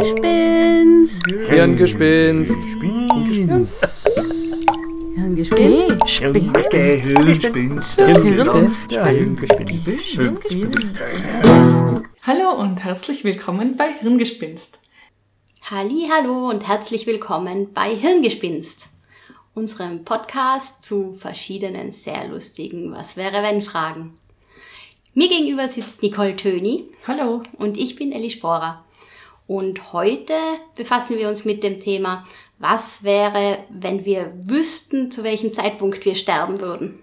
Gespinst. Hirngespinst. Hirngespinst. Gehirnspinst. Hallo und herzlich willkommen bei Hirngespinst. Halli, hallo und herzlich willkommen bei Hirngespinst, unserem Podcast zu verschiedenen sehr lustigen Was wäre wenn Fragen. Mir gegenüber sitzt Nicole Töni Hallo. und ich bin Elli Sporer. Und heute befassen wir uns mit dem Thema, was wäre, wenn wir wüssten, zu welchem Zeitpunkt wir sterben würden.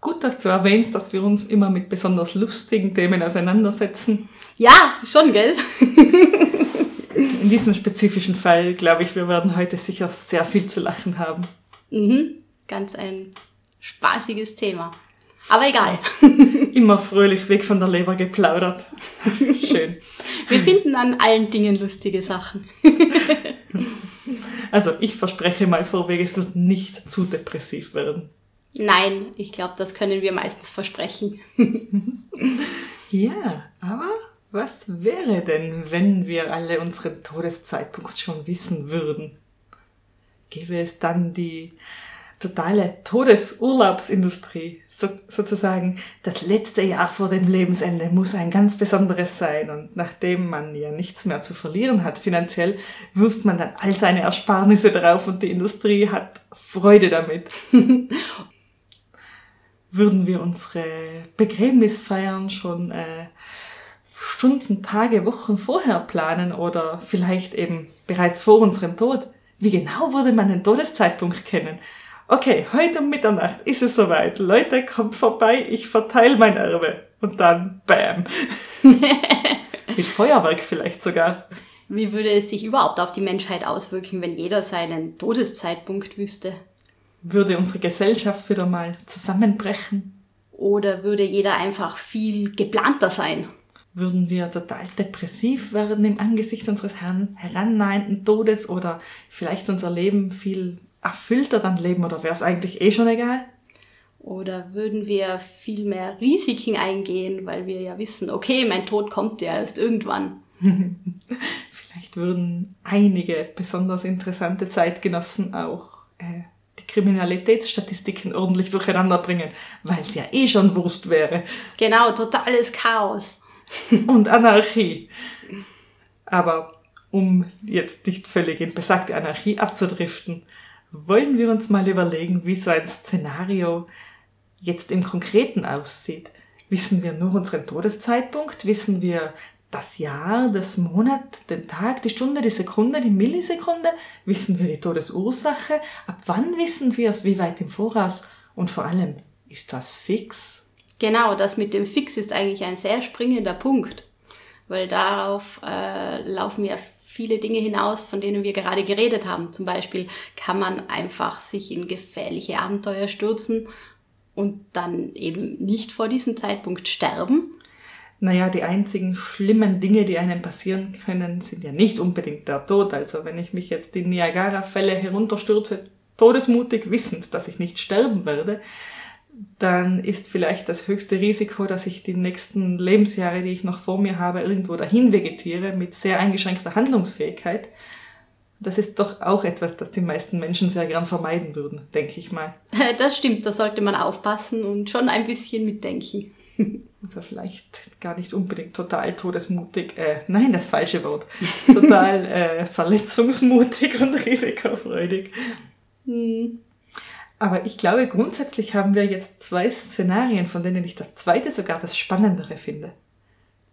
Gut, dass du erwähnst, dass wir uns immer mit besonders lustigen Themen auseinandersetzen. Ja, schon, gell? In diesem spezifischen Fall glaube ich, wir werden heute sicher sehr viel zu lachen haben. Mhm, ganz ein spaßiges Thema. Aber egal. Immer fröhlich weg von der Leber geplaudert. Schön. Wir finden an allen Dingen lustige Sachen. Also ich verspreche mal vorweg, es wird nicht zu depressiv werden. Nein, ich glaube, das können wir meistens versprechen. Ja, aber was wäre denn, wenn wir alle unseren Todeszeitpunkt schon wissen würden? Gäbe es dann die totale Todesurlaubsindustrie, so, sozusagen das letzte Jahr vor dem Lebensende muss ein ganz besonderes sein und nachdem man ja nichts mehr zu verlieren hat finanziell, wirft man dann all seine Ersparnisse drauf und die Industrie hat Freude damit. Würden wir unsere Begräbnisfeiern schon äh, Stunden, Tage, Wochen vorher planen oder vielleicht eben bereits vor unserem Tod? Wie genau würde man den Todeszeitpunkt kennen? Okay, heute um Mitternacht ist es soweit. Leute, kommt vorbei, ich verteile mein Erbe. Und dann, bam. Mit Feuerwerk vielleicht sogar. Wie würde es sich überhaupt auf die Menschheit auswirken, wenn jeder seinen Todeszeitpunkt wüsste? Würde unsere Gesellschaft wieder mal zusammenbrechen? Oder würde jeder einfach viel geplanter sein? Würden wir total depressiv werden im Angesicht unseres Herrn herannahenden Todes oder vielleicht unser Leben viel erfüllter dann leben oder wäre es eigentlich eh schon egal? Oder würden wir viel mehr Risiken eingehen, weil wir ja wissen, okay, mein Tod kommt ja erst irgendwann. Vielleicht würden einige besonders interessante Zeitgenossen auch äh, die Kriminalitätsstatistiken ordentlich durcheinander bringen, weil es ja eh schon Wurst wäre. Genau, totales Chaos. Und Anarchie. Aber um jetzt nicht völlig in besagte Anarchie abzudriften, wollen wir uns mal überlegen, wie so ein Szenario jetzt im Konkreten aussieht. Wissen wir nur unseren Todeszeitpunkt? Wissen wir das Jahr, das Monat, den Tag, die Stunde, die Sekunde, die Millisekunde? Wissen wir die Todesursache? Ab wann wissen wir es? Wie weit im Voraus? Und vor allem, ist das fix? Genau, das mit dem Fix ist eigentlich ein sehr springender Punkt, weil darauf äh, laufen ja viele Dinge hinaus, von denen wir gerade geredet haben. Zum Beispiel kann man einfach sich in gefährliche Abenteuer stürzen und dann eben nicht vor diesem Zeitpunkt sterben. Naja, die einzigen schlimmen Dinge, die einem passieren können, sind ja nicht unbedingt der Tod. Also wenn ich mich jetzt die Niagara-Fälle herunterstürze, todesmutig wissend, dass ich nicht sterben werde, dann ist vielleicht das höchste Risiko, dass ich die nächsten Lebensjahre, die ich noch vor mir habe, irgendwo dahin vegetiere mit sehr eingeschränkter Handlungsfähigkeit. Das ist doch auch etwas, das die meisten Menschen sehr gern vermeiden würden, denke ich mal. Das stimmt, da sollte man aufpassen und schon ein bisschen mitdenken. Also vielleicht gar nicht unbedingt total todesmutig, äh, nein, das falsche Wort. Total äh, verletzungsmutig und risikofreudig. Hm. Aber ich glaube, grundsätzlich haben wir jetzt zwei Szenarien, von denen ich das zweite sogar das spannendere finde.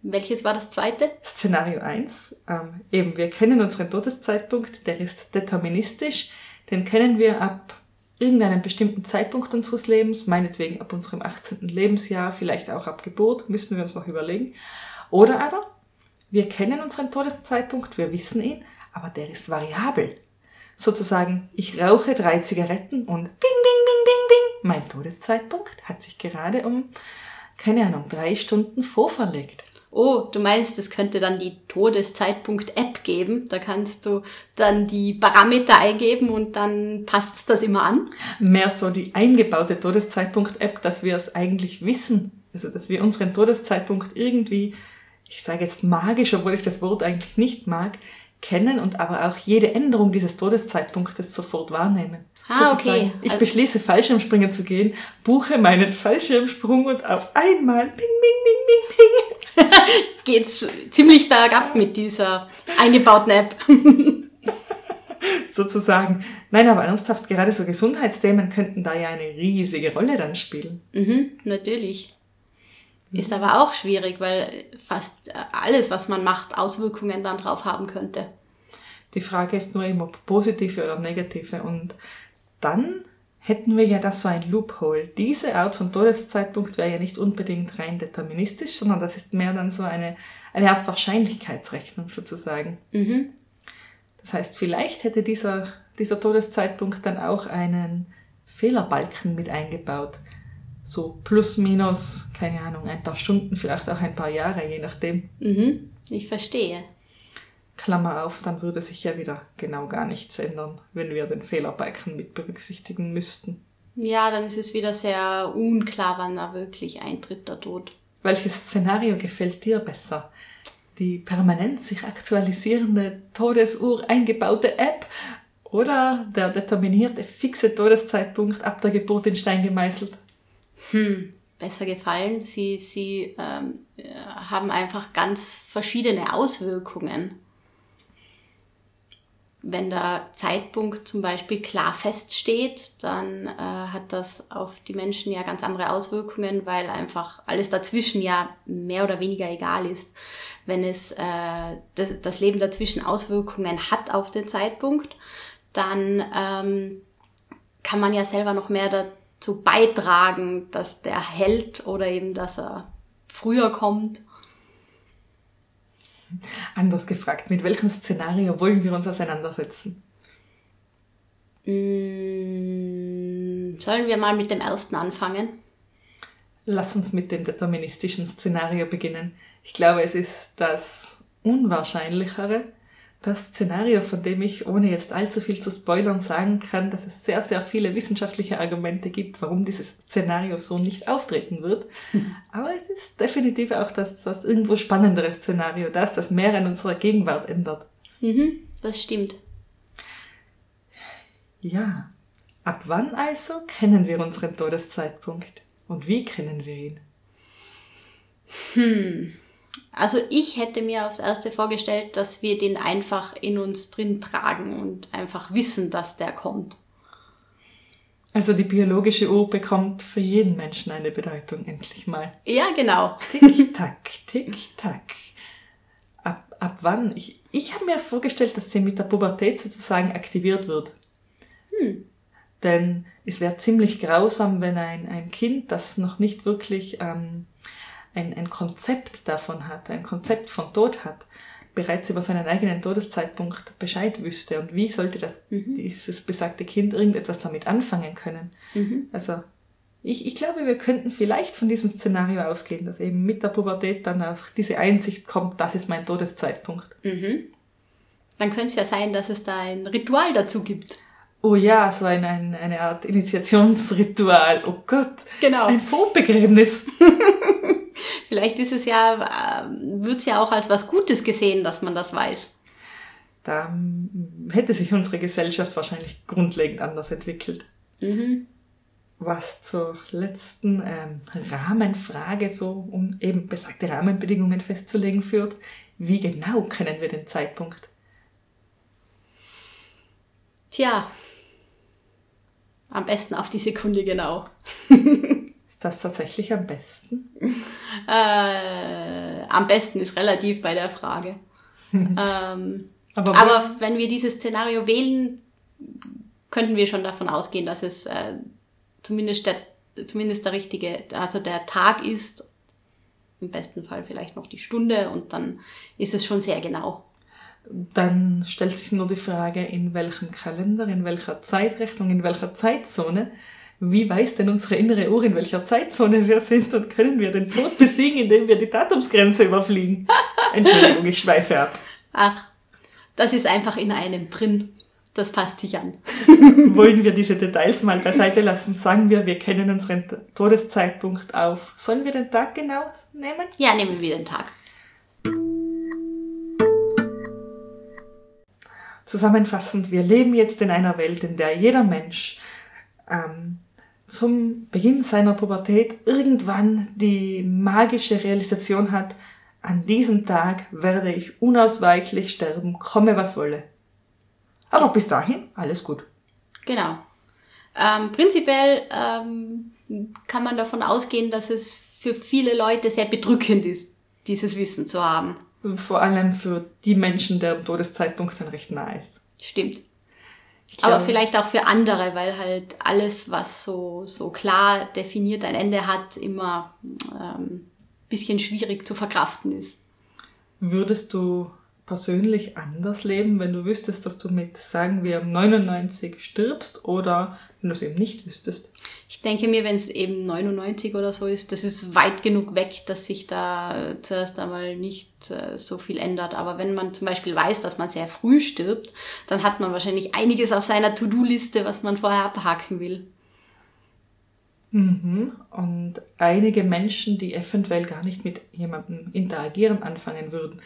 Welches war das zweite? Szenario 1, ähm, eben wir kennen unseren Todeszeitpunkt, der ist deterministisch, den kennen wir ab irgendeinem bestimmten Zeitpunkt unseres Lebens, meinetwegen ab unserem 18. Lebensjahr, vielleicht auch ab Geburt, müssen wir uns noch überlegen. Oder aber, wir kennen unseren Todeszeitpunkt, wir wissen ihn, aber der ist variabel. Sozusagen, ich rauche drei Zigaretten und bing, bing, bing, bing, bing. Mein Todeszeitpunkt hat sich gerade um, keine Ahnung, drei Stunden vorverlegt. Oh, du meinst, es könnte dann die Todeszeitpunkt-App geben. Da kannst du dann die Parameter eingeben und dann passt das immer an. Mehr so die eingebaute Todeszeitpunkt-App, dass wir es eigentlich wissen. Also, dass wir unseren Todeszeitpunkt irgendwie ich sage jetzt magisch, obwohl ich das Wort eigentlich nicht mag, kennen und aber auch jede Änderung dieses Todeszeitpunktes sofort wahrnehmen. Ah, Sozusagen, okay. Ich Also- beschließe, Fallschirmspringen zu gehen, buche meinen Fallschirmsprung und auf einmal bing, bing, bing, bing, bing. Geht's ziemlich bergab mit dieser eingebauten App. sozusagen. Nein, aber ernsthaft, gerade so Gesundheitsthemen könnten da ja eine riesige Rolle dann spielen. Mhm, natürlich. Ist aber auch schwierig, weil fast alles, was man macht, Auswirkungen dann drauf haben könnte. Die Frage ist nur immer positive oder negative. Und dann hätten wir ja das so ein Loophole. Diese Art von Todeszeitpunkt wäre ja nicht unbedingt rein deterministisch, sondern das ist mehr dann so eine, eine Art Wahrscheinlichkeitsrechnung sozusagen. Mhm. Das heißt, vielleicht hätte dieser, dieser Todeszeitpunkt dann auch einen Fehlerbalken mit eingebaut. So plus, minus, keine Ahnung, ein paar Stunden, vielleicht auch ein paar Jahre, je nachdem. Mhm. Ich verstehe. Klammer auf, dann würde sich ja wieder genau gar nichts ändern, wenn wir den Fehlerbalken mit berücksichtigen müssten. Ja, dann ist es wieder sehr unklar, wann da wirklich eintritt, der Tod. Welches Szenario gefällt dir besser? Die permanent sich aktualisierende Todesuhr eingebaute App oder der determinierte fixe Todeszeitpunkt ab der Geburt in Stein gemeißelt? Hm, besser gefallen. Sie, sie ähm, äh, haben einfach ganz verschiedene Auswirkungen. Wenn der Zeitpunkt zum Beispiel klar feststeht, dann äh, hat das auf die Menschen ja ganz andere Auswirkungen, weil einfach alles dazwischen ja mehr oder weniger egal ist. Wenn es äh, das, Leben dazwischen Auswirkungen hat auf den Zeitpunkt, dann ähm, kann man ja selber noch mehr dazu beitragen, dass der hält oder eben, dass er früher kommt. Anders gefragt, mit welchem Szenario wollen wir uns auseinandersetzen? Mm, sollen wir mal mit dem ersten anfangen? Lass uns mit dem deterministischen Szenario beginnen. Ich glaube, es ist das unwahrscheinlichere, das Szenario, von dem ich, ohne jetzt allzu viel zu spoilern, sagen kann, dass es sehr, sehr viele wissenschaftliche Argumente gibt, warum dieses Szenario so nicht auftreten wird. Aber es ist definitiv auch das, das irgendwo spannendere Szenario, das, das mehr an unserer Gegenwart ändert. Mhm, das stimmt. Ja. Ab wann also kennen wir unseren Todeszeitpunkt? Und wie kennen wir ihn? Also ich hätte mir aufs Erste vorgestellt, dass wir den einfach in uns drin tragen und einfach wissen, dass der kommt. Also die biologische Uhr bekommt für jeden Menschen eine Bedeutung, endlich mal. Ja, genau. Tick-Tack, Tick-Tack. Ab, ab wann? Ich, ich habe mir vorgestellt, dass sie mit der Pubertät sozusagen aktiviert wird. Denn es wäre ziemlich grausam, wenn ein, ein Kind, das noch nicht wirklich ähm, ein, ein Konzept davon hat, ein Konzept von Tod hat, bereits über seinen eigenen Todeszeitpunkt Bescheid wüsste. Und wie sollte das, dieses besagte Kind irgendetwas damit anfangen können? Also ich, ich glaube, wir könnten vielleicht von diesem Szenario ausgehen, dass eben mit der Pubertät dann auch diese Einsicht kommt, das ist mein Todeszeitpunkt. Dann könnte es ja sein, dass es da ein Ritual dazu gibt. Oh ja, so ein, ein, eine Art Initiationsritual. Oh Gott. Genau. Ein Vorbegräbnis. Vielleicht ist es ja, äh, wird es ja auch als was Gutes gesehen, dass man das weiß. Da hätte sich unsere Gesellschaft wahrscheinlich grundlegend anders entwickelt. Was zur letzten ähm, Rahmenfrage, so um eben besagte Rahmenbedingungen festzulegen, führt. Wie genau kennen wir den Zeitpunkt? Tja, am besten auf die Sekunde genau. Das tatsächlich am besten? Äh, am besten ist relativ bei der Frage. ähm, Aber, aber wenn wir dieses Szenario wählen, könnten wir schon davon ausgehen, dass es äh, zumindest, der, zumindest der richtige, also der Tag ist, im besten Fall vielleicht noch die Stunde und dann ist es schon sehr genau. dann stellt sich nur die Frage, in welchem Kalender, in welcher Zeitrechnung, in welcher Zeitzone. Wie weiß denn unsere innere Uhr, in welcher Zeitzone wir sind und können wir den Tod besiegen, indem wir die Datumsgrenze überfliegen? Entschuldigung, ich schweife ab. Ach, das ist einfach in einem drin. Das passt sich an. Wollen wir diese Details mal beiseite lassen? Sagen wir, wir kennen unseren Todeszeitpunkt auf. Sollen wir den Tag genau nehmen? Ja, nehmen wir den Tag. Zusammenfassend, wir leben jetzt in einer Welt, in der jeder Mensch ähm, zum Beginn seiner Pubertät irgendwann die magische Realisation hat, an diesem Tag werde ich unausweichlich sterben, komme was wolle. Aber bis dahin, alles gut. Genau. Ähm, prinzipiell ähm, kann man davon ausgehen, dass es für viele Leute sehr bedrückend ist, dieses Wissen zu haben. Vor allem für die Menschen, deren Todeszeitpunkt dann recht nah ist. Stimmt. Aber vielleicht auch für andere, weil halt alles, was so, so klar definiert ein Ende hat, immer ähm, bisschen schwierig zu verkraften ist. Würdest du persönlich anders leben, wenn du wüsstest, dass du mit, sagen wir, 99 stirbst oder wenn du es eben nicht wüsstest? Ich denke mir, wenn es eben 99 oder so ist, das ist weit genug weg, dass sich da zuerst einmal nicht äh, so viel ändert. Aber wenn man zum Beispiel weiß, dass man sehr früh stirbt, dann hat man wahrscheinlich einiges auf seiner To-Do-Liste, was man vorher abhaken will. Mhm. Und einige Menschen, die eventuell gar nicht mit jemandem interagieren anfangen würden,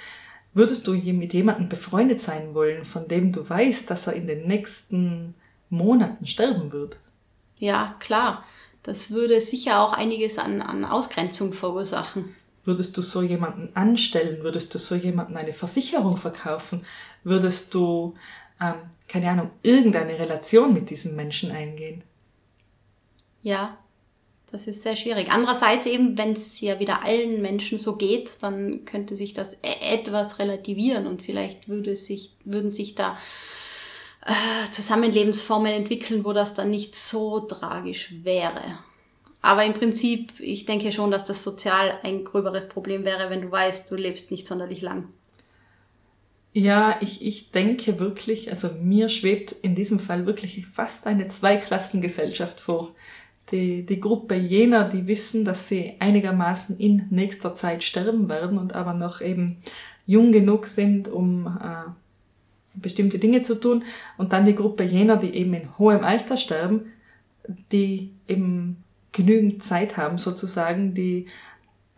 Würdest du hier mit jemandem befreundet sein wollen, von dem du weißt, dass er in den nächsten Monaten sterben wird? Ja, klar. Das würde sicher auch einiges an, an Ausgrenzung verursachen. Würdest du so jemanden anstellen? Würdest du so jemanden eine Versicherung verkaufen? Würdest du, ähm, keine Ahnung, irgendeine Relation mit diesem Menschen eingehen? Ja, das ist sehr schwierig. Andererseits eben, wenn es ja wieder allen Menschen so geht, dann könnte sich das e-, etwas relativieren und vielleicht würde sich, würden sich da äh, Zusammenlebensformen entwickeln, wo das dann nicht so tragisch wäre. Aber im Prinzip, ich denke schon, dass das sozial ein gröberes Problem wäre, wenn du weißt, du lebst nicht sonderlich lang. Ja, ich, ich denke wirklich, also mir schwebt in diesem Fall wirklich fast eine Zweiklassengesellschaft vor die, die Gruppe jener, die wissen, dass sie einigermaßen in nächster Zeit sterben werden und aber noch eben jung genug sind, um äh, bestimmte Dinge zu tun. Und dann die Gruppe jener, die eben in hohem Alter sterben, die eben genügend Zeit haben sozusagen, die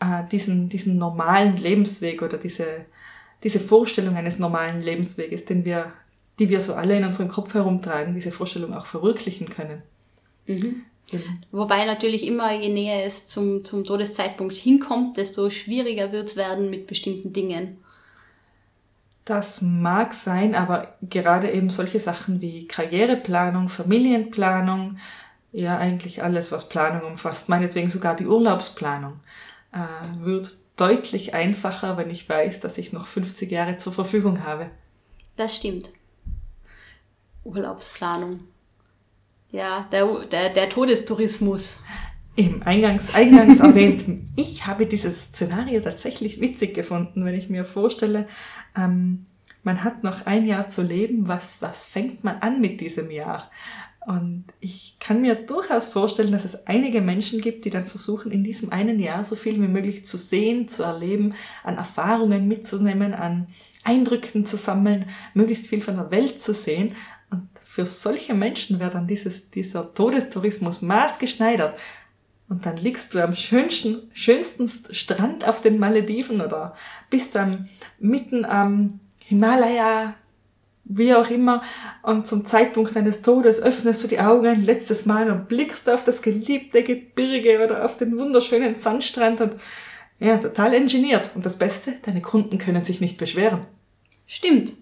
äh, diesen, diesen normalen Lebensweg oder diese, diese Vorstellung eines normalen Lebensweges, den wir, die wir so alle in unserem Kopf herumtragen, diese Vorstellung auch verwirklichen können. Mhm. Mhm. Wobei natürlich immer, je näher es zum, zum Todeszeitpunkt hinkommt, desto schwieriger wird es werden mit bestimmten Dingen. Das mag sein, aber gerade eben solche Sachen wie Karriereplanung, Familienplanung, ja eigentlich alles, was Planung umfasst, meinetwegen sogar die Urlaubsplanung, äh, wird deutlich einfacher, wenn ich weiß, dass ich noch 50 Jahre zur Verfügung habe. Das stimmt. Urlaubsplanung. Ja, der, der, der Todestourismus. Eben eingangs, eingangs erwähnt, ich habe dieses Szenario tatsächlich witzig gefunden, wenn ich mir vorstelle, ähm, man hat noch ein Jahr zu leben, was, was fängt man an mit diesem Jahr? Und ich kann mir durchaus vorstellen, dass es einige Menschen gibt, die dann versuchen, in diesem einen Jahr so viel wie möglich zu sehen, zu erleben, an Erfahrungen mitzunehmen, an Eindrücken zu sammeln, möglichst viel von der Welt zu sehen für solche Menschen wäre dann dieses, dieser Todestourismus maßgeschneidert. Und dann liegst du am schönsten, schönsten Strand auf den Malediven oder bist dann mitten am Himalaya, wie auch immer, und zum Zeitpunkt deines Todes öffnest du die Augen ein letztes Mal und blickst auf das geliebte Gebirge oder auf den wunderschönen Sandstrand und ja, total ingeniert. Und das Beste, deine Kunden können sich nicht beschweren. Stimmt.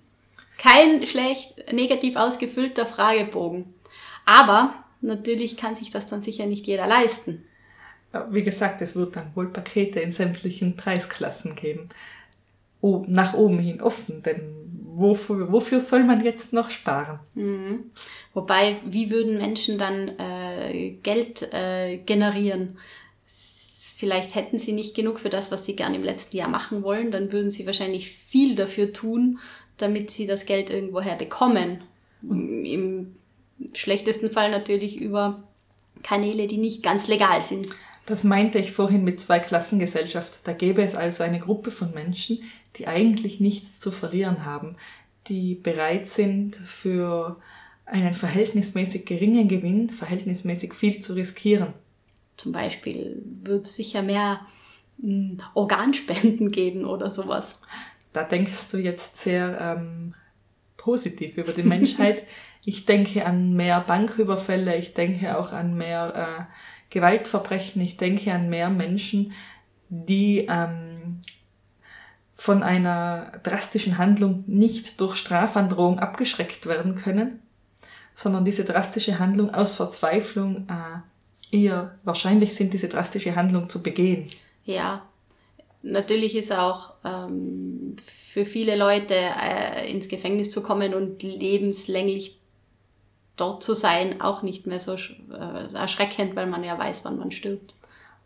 Kein schlecht negativ ausgefüllter Fragebogen. Aber natürlich kann sich das dann sicher nicht jeder leisten. Wie gesagt, es wird dann wohl Pakete in sämtlichen Preisklassen geben. Oh, nach oben hin offen, denn wofür, wofür soll man jetzt noch sparen? Mhm. Wobei, wie würden Menschen dann äh, Geld äh, generieren? Vielleicht hätten sie nicht genug für das, was sie gern im letzten Jahr machen wollen, dann würden sie wahrscheinlich viel dafür tun, damit sie das Geld irgendwoher bekommen. Im schlechtesten Fall natürlich über Kanäle, die nicht ganz legal sind. Das meinte ich vorhin mit Zweiklassengesellschaft. Da gäbe es also eine Gruppe von Menschen, die eigentlich nichts zu verlieren haben, die bereit sind, für einen verhältnismäßig geringen Gewinn verhältnismäßig viel zu riskieren. Zum Beispiel wird es sicher mehr mh, Organspenden geben oder sowas. Da denkst du jetzt sehr ähm, positiv über die Menschheit. ich denke an mehr Banküberfälle, ich denke auch an mehr äh, Gewaltverbrechen, ich denke an mehr Menschen, die ähm, von einer drastischen Handlung nicht durch Strafandrohung abgeschreckt werden können, sondern diese drastische Handlung aus Verzweiflung äh, eher wahrscheinlich sind, diese drastische Handlung zu begehen. Ja, natürlich ist auch ähm, für viele Leute äh, ins Gefängnis zu kommen und lebenslänglich dort zu sein auch nicht mehr so äh, erschreckend, weil man ja weiß, wann man stirbt.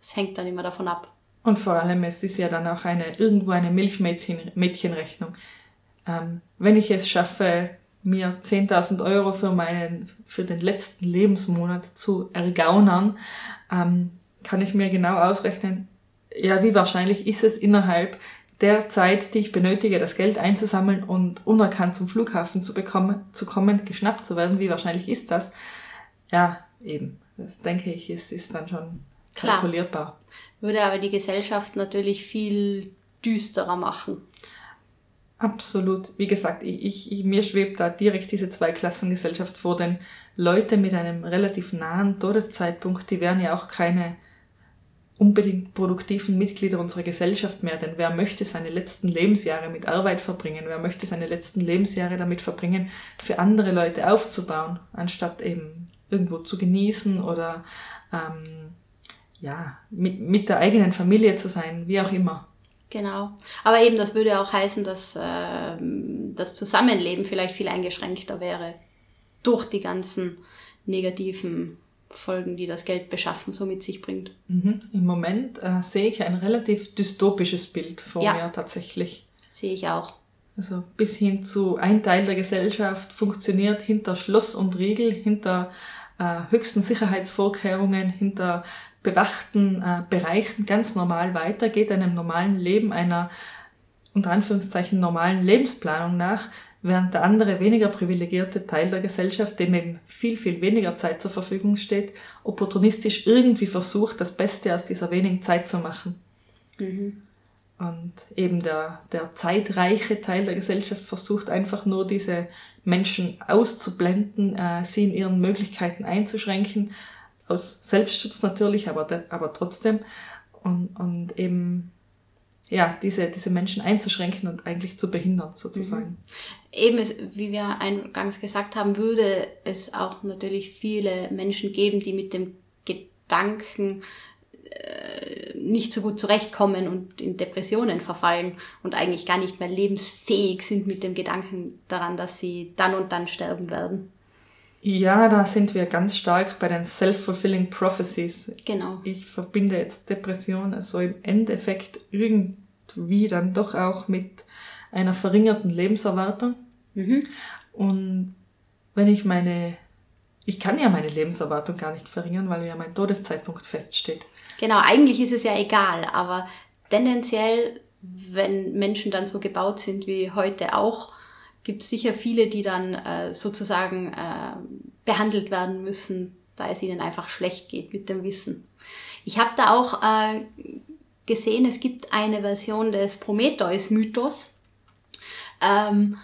Es hängt dann immer davon ab. Und vor allem, es ist ja dann auch eine, irgendwo eine Milchmädchenrechnung. Ähm, wenn ich es schaffe, mir 10.000 Euro für meinen, für den letzten Lebensmonat zu ergaunern, ähm, kann ich mir genau ausrechnen, ja, wie wahrscheinlich ist es innerhalb der Zeit, die ich benötige, das Geld einzusammeln und unerkannt zum Flughafen zu bekommen, zu kommen, geschnappt zu werden, wie wahrscheinlich ist das? Ja, eben. Das denke ich, ist, ist dann schon kalkulierbar. Klar. Würde aber die Gesellschaft natürlich viel düsterer machen. Absolut. Wie gesagt, ich, ich, mir schwebt da direkt diese Zweiklassengesellschaft vor, denn Leute mit einem relativ nahen Todeszeitpunkt, die wären ja auch keine unbedingt produktiven Mitglieder unserer Gesellschaft mehr, denn wer möchte seine letzten Lebensjahre mit Arbeit verbringen? Wer möchte seine letzten Lebensjahre damit verbringen, für andere Leute aufzubauen, anstatt eben irgendwo zu genießen oder ähm, ja, mit, mit der eigenen Familie zu sein, wie auch immer. Genau. Aber eben, das würde auch heißen, dass äh, das Zusammenleben vielleicht viel eingeschränkter wäre durch die ganzen negativen Folgen, die das Geld beschaffen so mit sich bringt. Mhm. Im Moment äh, sehe ich ein relativ dystopisches Bild vor ja. mir tatsächlich. Sehe ich auch. Also bis hin zu ein Teil der Gesellschaft funktioniert hinter Schloss und Riegel, hinter äh, höchsten Sicherheitsvorkehrungen, hinter bewachten äh, Bereichen ganz normal weiter, geht einem normalen Leben, einer unter Anführungszeichen normalen Lebensplanung nach, während der andere weniger privilegierte Teil der Gesellschaft, dem eben viel, viel weniger Zeit zur Verfügung steht, opportunistisch irgendwie versucht, das Beste aus dieser wenigen Zeit zu machen. Mhm. Und eben der, der zeitreiche Teil der Gesellschaft versucht einfach nur diese Menschen auszublenden, äh, sie in ihren Möglichkeiten einzuschränken, aus Selbstschutz natürlich, aber, aber trotzdem. Und, und eben ja, diese, diese Menschen einzuschränken und eigentlich zu behindern, sozusagen. Mhm. Eben, es, wie wir eingangs gesagt haben, würde es auch natürlich viele Menschen geben, die mit dem Gedanken äh, nicht so gut zurechtkommen und in Depressionen verfallen und eigentlich gar nicht mehr lebensfähig sind mit dem Gedanken daran, dass sie dann und dann sterben werden. Ja, da sind wir ganz stark bei den self-fulfilling prophecies. Genau. Ich verbinde jetzt Depression also im Endeffekt irgendwie dann doch auch mit einer verringerten Lebenserwartung. Mhm. Und wenn ich meine, ich kann ja meine Lebenserwartung gar nicht verringern, weil ja mein Todeszeitpunkt feststeht. Genau, eigentlich ist es ja egal, aber tendenziell, wenn Menschen dann so gebaut sind wie heute auch, gibt es sicher viele, die dann äh, sozusagen äh, behandelt werden müssen, da es ihnen einfach schlecht geht mit dem Wissen. Ich habe da auch äh, gesehen, es gibt eine Version des Prometheus-Mythos, ähm,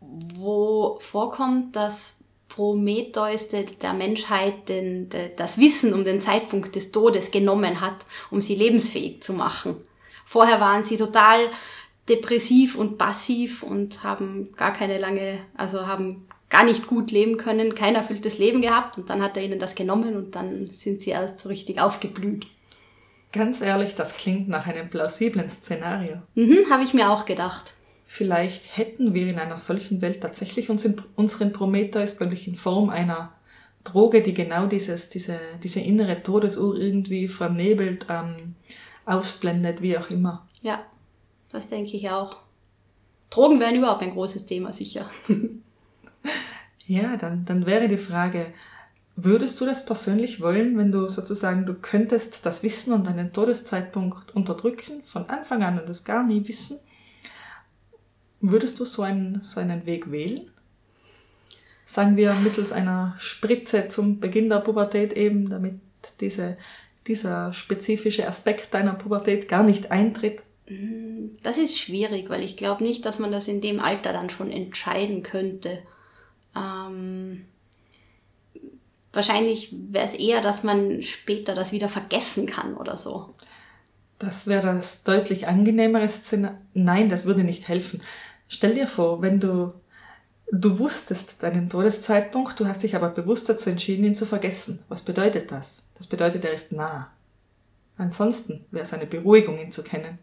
wo vorkommt, dass Prometheus der, der Menschheit den, de, das Wissen um den Zeitpunkt des Todes genommen hat, um sie lebensfähig zu machen. Vorher waren sie total depressiv und passiv und haben gar keine lange, also haben gar nicht gut leben können, kein erfülltes Leben gehabt und dann hat er ihnen das genommen und dann sind sie erst so richtig aufgeblüht. Ganz ehrlich, das klingt nach einem plausiblen Szenario. Mhm, habe ich mir auch gedacht. Vielleicht hätten wir in einer solchen Welt tatsächlich unseren Prometheus, nämlich in Form einer Droge, die genau dieses, diese, diese innere Todesuhr irgendwie vernebelt, ähm, ausblendet, wie auch immer. Ja, das denke ich auch. Drogen wären überhaupt ein großes Thema, sicher. ja, dann, dann wäre die Frage, würdest du das persönlich wollen, wenn du sozusagen, du könntest das Wissen und deinen Todeszeitpunkt unterdrücken, von Anfang an und das gar nie wissen? Würdest du so einen, so einen Weg wählen? Sagen wir mittels einer Spritze zum Beginn der Pubertät eben, damit diese dieser spezifische Aspekt deiner Pubertät gar nicht eintritt? Das ist schwierig, weil ich glaube nicht, dass man das in dem Alter dann schon entscheiden könnte. Ähm, wahrscheinlich wäre es eher, dass man später das wieder vergessen kann oder so. Das wäre das deutlich angenehmere Szenario. Nein, das würde nicht helfen. Stell dir vor, wenn du, du wusstest deinen Todeszeitpunkt, du hast dich aber bewusst dazu entschieden, ihn zu vergessen. Was bedeutet das? Das bedeutet, er ist nah. Ansonsten wäre es eine Beruhigung, ihn zu kennen.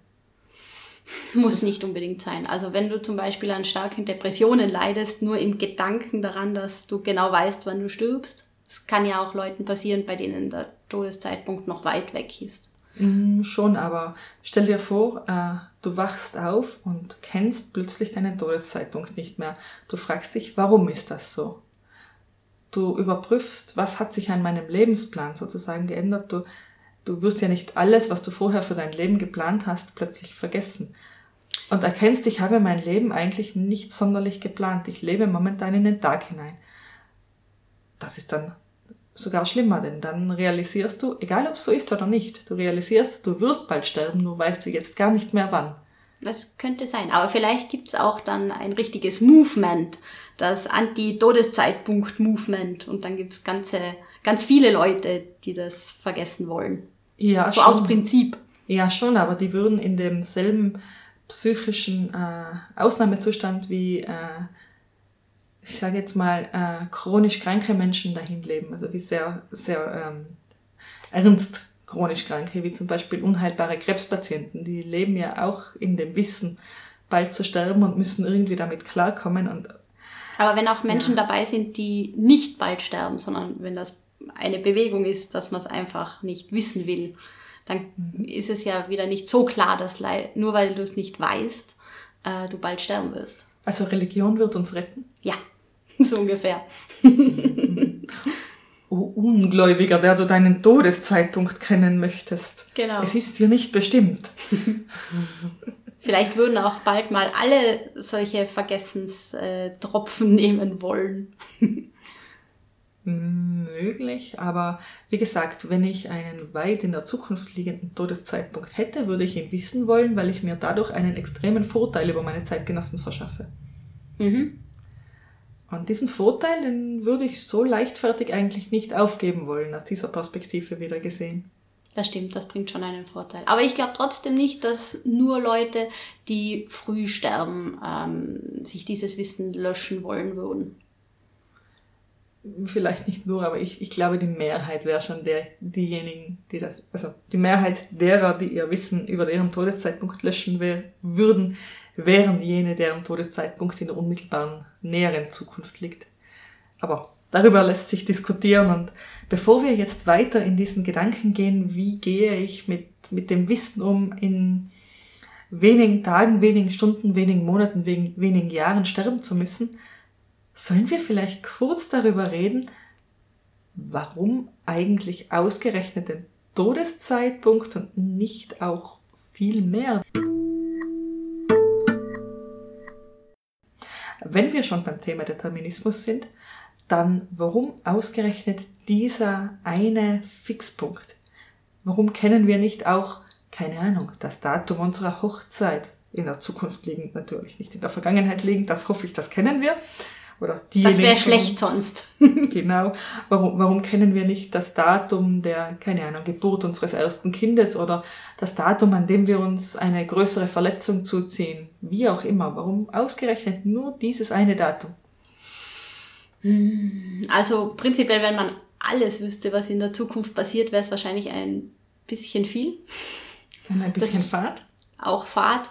Muss nicht unbedingt sein. Also wenn du zum Beispiel an starken Depressionen leidest, nur im Gedanken daran, dass du genau weißt, wann du stirbst. Es kann ja auch Leuten passieren, bei denen der Todeszeitpunkt noch weit weg ist. Mm, schon, aber stell dir vor, äh, du wachst auf und kennst plötzlich deinen Todeszeitpunkt nicht mehr. Du fragst dich, warum ist das so? Du überprüfst, was hat sich an meinem Lebensplan sozusagen geändert. Du Du wirst ja nicht alles, was du vorher für dein Leben geplant hast, plötzlich vergessen. Und erkennst, ich habe mein Leben eigentlich nicht sonderlich geplant. Ich lebe momentan in den Tag hinein. Das ist dann sogar schlimmer, denn dann realisierst du, egal ob es so ist oder nicht, du realisierst, du wirst bald sterben, nur weißt du jetzt gar nicht mehr wann. Das könnte sein. Aber vielleicht gibt's auch dann ein richtiges Movement, das Anti-Todeszeitpunkt-Movement. Und dann gibt's ganze, ganz viele Leute, die das vergessen wollen. Ja, so schon. aus Prinzip. Ja, schon, aber die würden in demselben psychischen äh, Ausnahmezustand wie, äh, ich sage jetzt mal, äh, chronisch kranke Menschen dahin leben. Also wie sehr, sehr ähm, ernst chronisch Kranke, wie zum Beispiel unheilbare Krebspatienten. Die leben ja auch in dem Wissen, bald zu sterben und müssen irgendwie damit klarkommen. Und, Aber wenn auch Menschen ja. dabei sind, die nicht bald sterben, sondern wenn das eine Bewegung ist, dass man es einfach nicht wissen will, dann mhm. ist es ja wieder nicht so klar, dass nur weil du es nicht weißt, äh, du bald sterben wirst. Also Religion wird uns retten? Ja, so ungefähr. oh Ungläubiger, der du deinen Todeszeitpunkt kennen möchtest. Genau. Es ist dir nicht bestimmt. Vielleicht würden auch bald mal alle solche Vergessenstropfen nehmen wollen. Möglich, aber wie gesagt, wenn ich einen weit in der Zukunft liegenden Todeszeitpunkt hätte, würde ich ihn wissen wollen, weil ich mir dadurch einen extremen Vorteil über meine Zeitgenossen verschaffe. Mhm. Und diesen Vorteil, den würde ich so leichtfertig eigentlich nicht aufgeben wollen, aus dieser Perspektive wieder gesehen. Das stimmt, das bringt schon einen Vorteil. Aber ich glaube trotzdem nicht, dass nur Leute, die früh sterben, ähm, sich dieses Wissen löschen wollen würden vielleicht nicht nur, aber ich, ich glaube, die Mehrheit wäre schon der, diejenigen, die das, also die Mehrheit derer, die ihr Wissen über deren Todeszeitpunkt löschen wär, würden, wären jene, deren Todeszeitpunkt in der unmittelbaren näheren Zukunft liegt. Aber darüber lässt sich diskutieren und bevor wir jetzt weiter in diesen Gedanken gehen, wie gehe ich mit, mit dem Wissen um, in wenigen Tagen, wenigen Stunden, wenigen Monaten, wenigen Jahren sterben zu müssen, Sollen wir vielleicht kurz darüber reden, warum eigentlich ausgerechnet den Todeszeitpunkt und nicht auch viel mehr? Wenn wir schon beim Thema Determinismus sind, dann warum ausgerechnet dieser eine Fixpunkt? Warum kennen wir nicht auch, keine Ahnung, das Datum unserer Hochzeit? In der Zukunft liegend natürlich, nicht in der Vergangenheit liegend, das hoffe ich, das kennen wir. Oder das wäre schlecht sonst. genau. Warum, warum kennen wir nicht das Datum der, keine Ahnung, Geburt unseres ersten Kindes oder das Datum, an dem wir uns eine größere Verletzung zuziehen? Wie auch immer. Warum ausgerechnet nur dieses eine Datum? Hm, also prinzipiell, wenn man alles wüsste, was in der Zukunft passiert, wäre es wahrscheinlich ein bisschen viel. Und ein bisschen das Fahrt? Auch Fahrt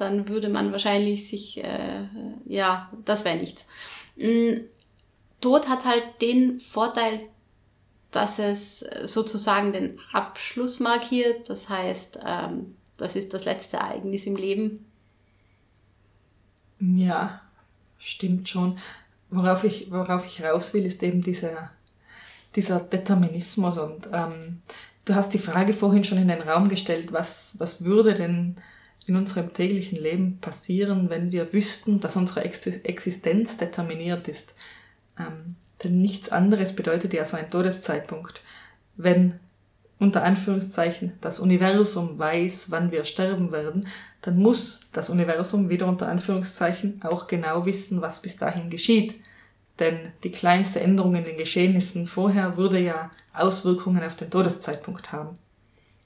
dann würde man wahrscheinlich sich, äh, ja, das wäre nichts. Mm, Tod hat halt den Vorteil, dass es sozusagen den Abschluss markiert. Das heißt, ähm, das ist das letzte Ereignis im Leben. Ja, stimmt schon. Worauf ich, worauf ich raus will, ist eben dieser, dieser Determinismus. Und ähm, du hast die Frage vorhin schon in den Raum gestellt, was, was würde denn in unserem täglichen Leben passieren, wenn wir wüssten, dass unsere Existenz determiniert ist. Ähm, denn nichts anderes bedeutet ja so ein Todeszeitpunkt. Wenn unter Anführungszeichen das Universum weiß, wann wir sterben werden, dann muss das Universum wieder unter Anführungszeichen auch genau wissen, was bis dahin geschieht. Denn die kleinste Änderung in den Geschehnissen vorher würde ja Auswirkungen auf den Todeszeitpunkt haben.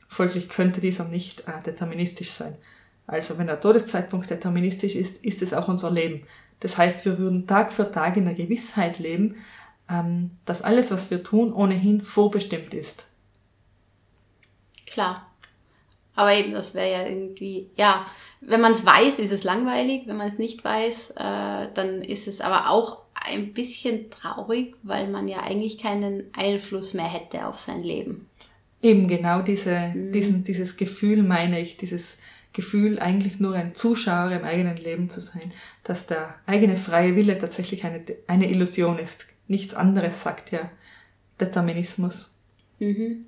Folglich könnte dieser nicht äh, deterministisch sein. Also wenn der Todeszeitpunkt deterministisch ist, ist es auch unser Leben. Das heißt, wir würden Tag für Tag in der Gewissheit leben, ähm, dass alles, was wir tun, ohnehin vorbestimmt ist. Klar. Aber eben, das wäre ja irgendwie, ja, wenn man es weiß, ist es langweilig. Wenn man es nicht weiß, äh, dann ist es aber auch ein bisschen traurig, weil man ja eigentlich keinen Einfluss mehr hätte auf sein Leben. Eben genau diese, mhm. diesen, dieses Gefühl meine ich, dieses Gefühl, eigentlich nur ein Zuschauer im eigenen Leben zu sein, dass der eigene freie Wille tatsächlich eine, eine Illusion ist. Nichts anderes sagt ja Determinismus. Mhm.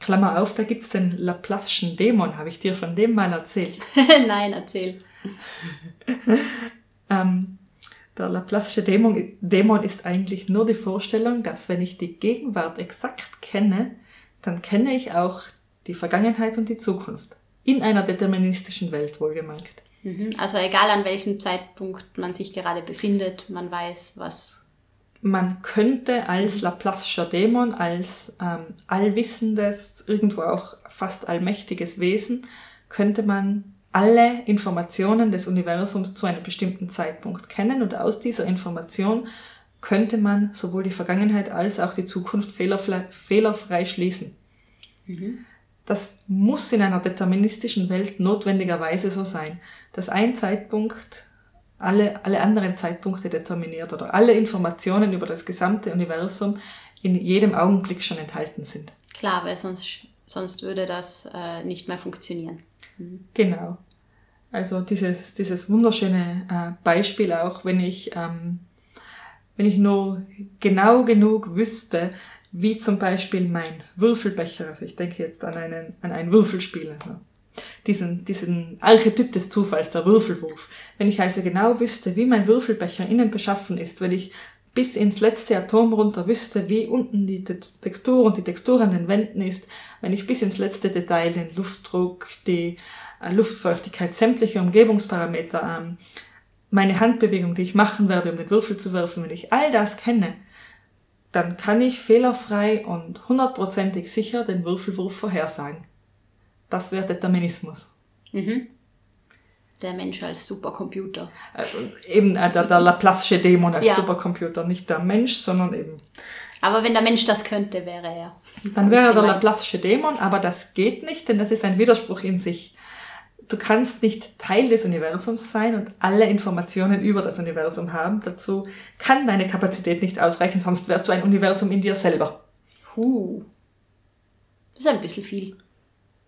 Klammer auf, da gibt's den Laplace'schen Dämon. Habe ich dir schon dem mal erzählt? Nein, erzähl. ähm, der Laplace'sche Dämon, Dämon ist eigentlich nur die Vorstellung, dass wenn ich die Gegenwart exakt kenne, dann kenne ich auch die Vergangenheit und die Zukunft. In einer deterministischen Welt, wohlgemerkt. Mhm. Also egal an welchem Zeitpunkt man sich gerade befindet, man weiß, was man könnte als Laplace'scher Dämon, als ähm, allwissendes, irgendwo auch fast allmächtiges Wesen, könnte man alle Informationen des Universums zu einem bestimmten Zeitpunkt kennen und aus dieser Information könnte man sowohl die Vergangenheit als auch die Zukunft fehlerfrei, fehlerfrei schließen. Mhm. Das muss in einer deterministischen Welt notwendigerweise so sein, dass ein Zeitpunkt alle, alle anderen Zeitpunkte determiniert oder alle Informationen über das gesamte Universum in jedem Augenblick schon enthalten sind. Klar, weil sonst, sonst würde das äh, nicht mehr funktionieren. Mhm. Genau. Also dieses, dieses wunderschöne äh, Beispiel auch, wenn ich, ähm, wenn ich nur genau genug wüsste, wie zum Beispiel mein Würfelbecher, also ich denke jetzt an einen, an ein Würfelspiel, also diesen, diesen Archetyp des Zufalls, der Würfelwurf. Wenn ich also genau wüsste, wie mein Würfelbecher innen beschaffen ist, wenn ich bis ins letzte Atom runter wüsste, wie unten die Textur und die Textur an den Wänden ist, wenn ich bis ins letzte Detail den Luftdruck, die äh, Luftfeuchtigkeit, sämtliche Umgebungsparameter, ähm, meine Handbewegung, die ich machen werde, um den Würfel zu werfen, wenn ich all das kenne, dann kann ich fehlerfrei und hundertprozentig sicher den Würfelwurf vorhersagen. Das wäre Determinismus. Mhm. Der Mensch als Supercomputer. Also eben äh, der, der Laplace'sche Dämon als ja. Supercomputer, nicht der Mensch, sondern eben. Aber wenn der Mensch das könnte, wäre er. Dann wäre er der Laplace'sche Dämon, aber das geht nicht, denn das ist ein Widerspruch in sich. Du kannst nicht Teil des Universums sein und alle Informationen über das Universum haben. Dazu kann deine Kapazität nicht ausreichen, sonst wärst du ein Universum in dir selber. Huh. Das ist ein bisschen viel.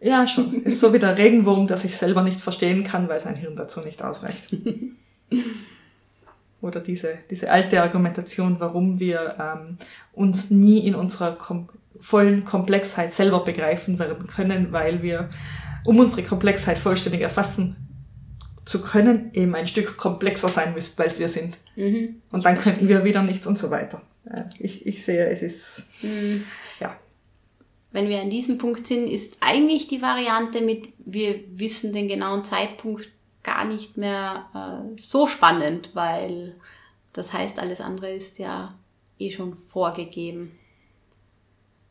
Ja, schon. Ist so wie der Regenwurm, der sich selber nicht verstehen kann, weil sein Hirn dazu nicht ausreicht. Oder diese, diese alte Argumentation, warum wir ähm, uns nie in unserer kom vollen Komplexheit selber begreifen werden können, weil wir, um unsere Komplexheit vollständig erfassen zu können, eben ein Stück komplexer sein müssten, als wir sind. Mhm. Und dann könnten wir wieder nicht und so weiter. Ich, ich sehe, es ist, mhm. ja wenn wir an diesem Punkt sind, ist eigentlich die Variante mit, wir wissen den genauen Zeitpunkt gar nicht mehr äh, so spannend, weil das heißt, alles andere ist ja eh schon vorgegeben.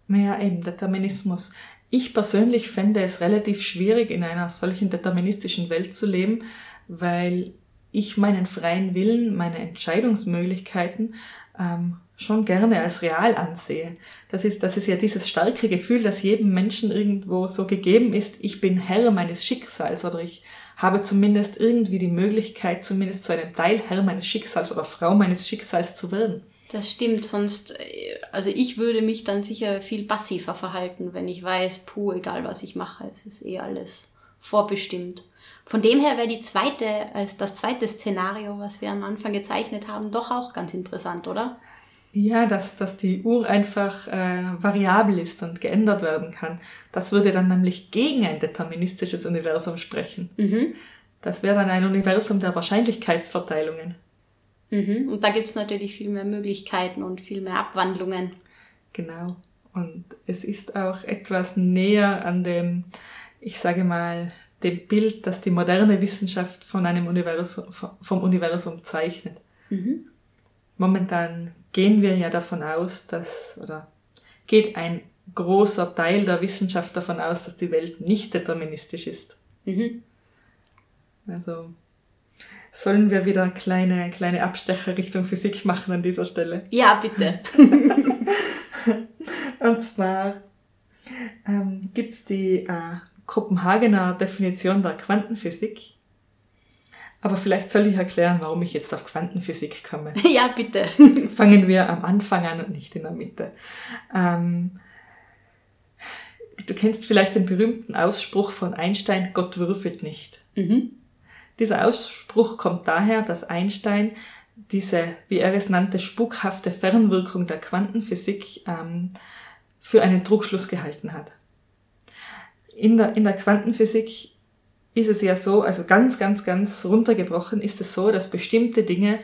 Ja, eben, Determinismus. Ich persönlich fände es relativ schwierig, in einer solchen deterministischen Welt zu leben, weil ich meinen freien Willen, meine Entscheidungsmöglichkeiten ähm, schon gerne als real ansehe. Das ist, das ist ja dieses starke Gefühl, das jedem Menschen irgendwo so gegeben ist, ich bin Herr meines Schicksals oder ich habe zumindest irgendwie die Möglichkeit, zumindest zu einem Teil Herr meines Schicksals oder Frau meines Schicksals zu werden. Das stimmt, sonst, äh, also ich würde mich dann sicher viel passiver verhalten, wenn ich weiß, puh, egal was ich mache, es ist eh alles vorbestimmt. Von dem her wäre die zweite, als das zweite Szenario, was wir am Anfang gezeichnet haben, doch auch ganz interessant, oder? Ja, dass, dass die Uhr einfach äh, variabel ist und geändert werden kann. Das würde dann nämlich gegen ein deterministisches Universum sprechen. Mhm. Das wäre dann ein Universum der Wahrscheinlichkeitsverteilungen. Mhm. Und da gibt's natürlich viel mehr Möglichkeiten und viel mehr Abwandlungen. Genau. Und es ist auch etwas näher an dem, ich sage mal, dem Bild, das die moderne Wissenschaft von einem Universum, vom Universum zeichnet. Mhm. Momentan gehen wir ja davon aus, dass, oder geht ein großer Teil der Wissenschaft davon aus, dass die Welt nicht deterministisch ist. Mhm. Also sollen wir wieder kleine, kleine Abstecher Richtung Physik machen an dieser Stelle? Ja, bitte. Und zwar ähm, gibt es die äh, Kopenhagener Definition der Quantenphysik. Aber vielleicht soll ich erklären, warum ich jetzt auf Quantenphysik komme. Ja, bitte. Fangen wir am Anfang an und nicht in der Mitte. Ähm, du kennst vielleicht den berühmten Ausspruch von Einstein, Gott würfelt nicht. Mhm. Dieser Ausspruch kommt daher, dass Einstein diese, wie er es nannte, spukhafte Fernwirkung der Quantenphysik ähm, für einen Druckschluss gehalten hat. In der, in der Quantenphysik ist es ja so, also ganz, ganz, ganz runtergebrochen ist es so, dass bestimmte Dinge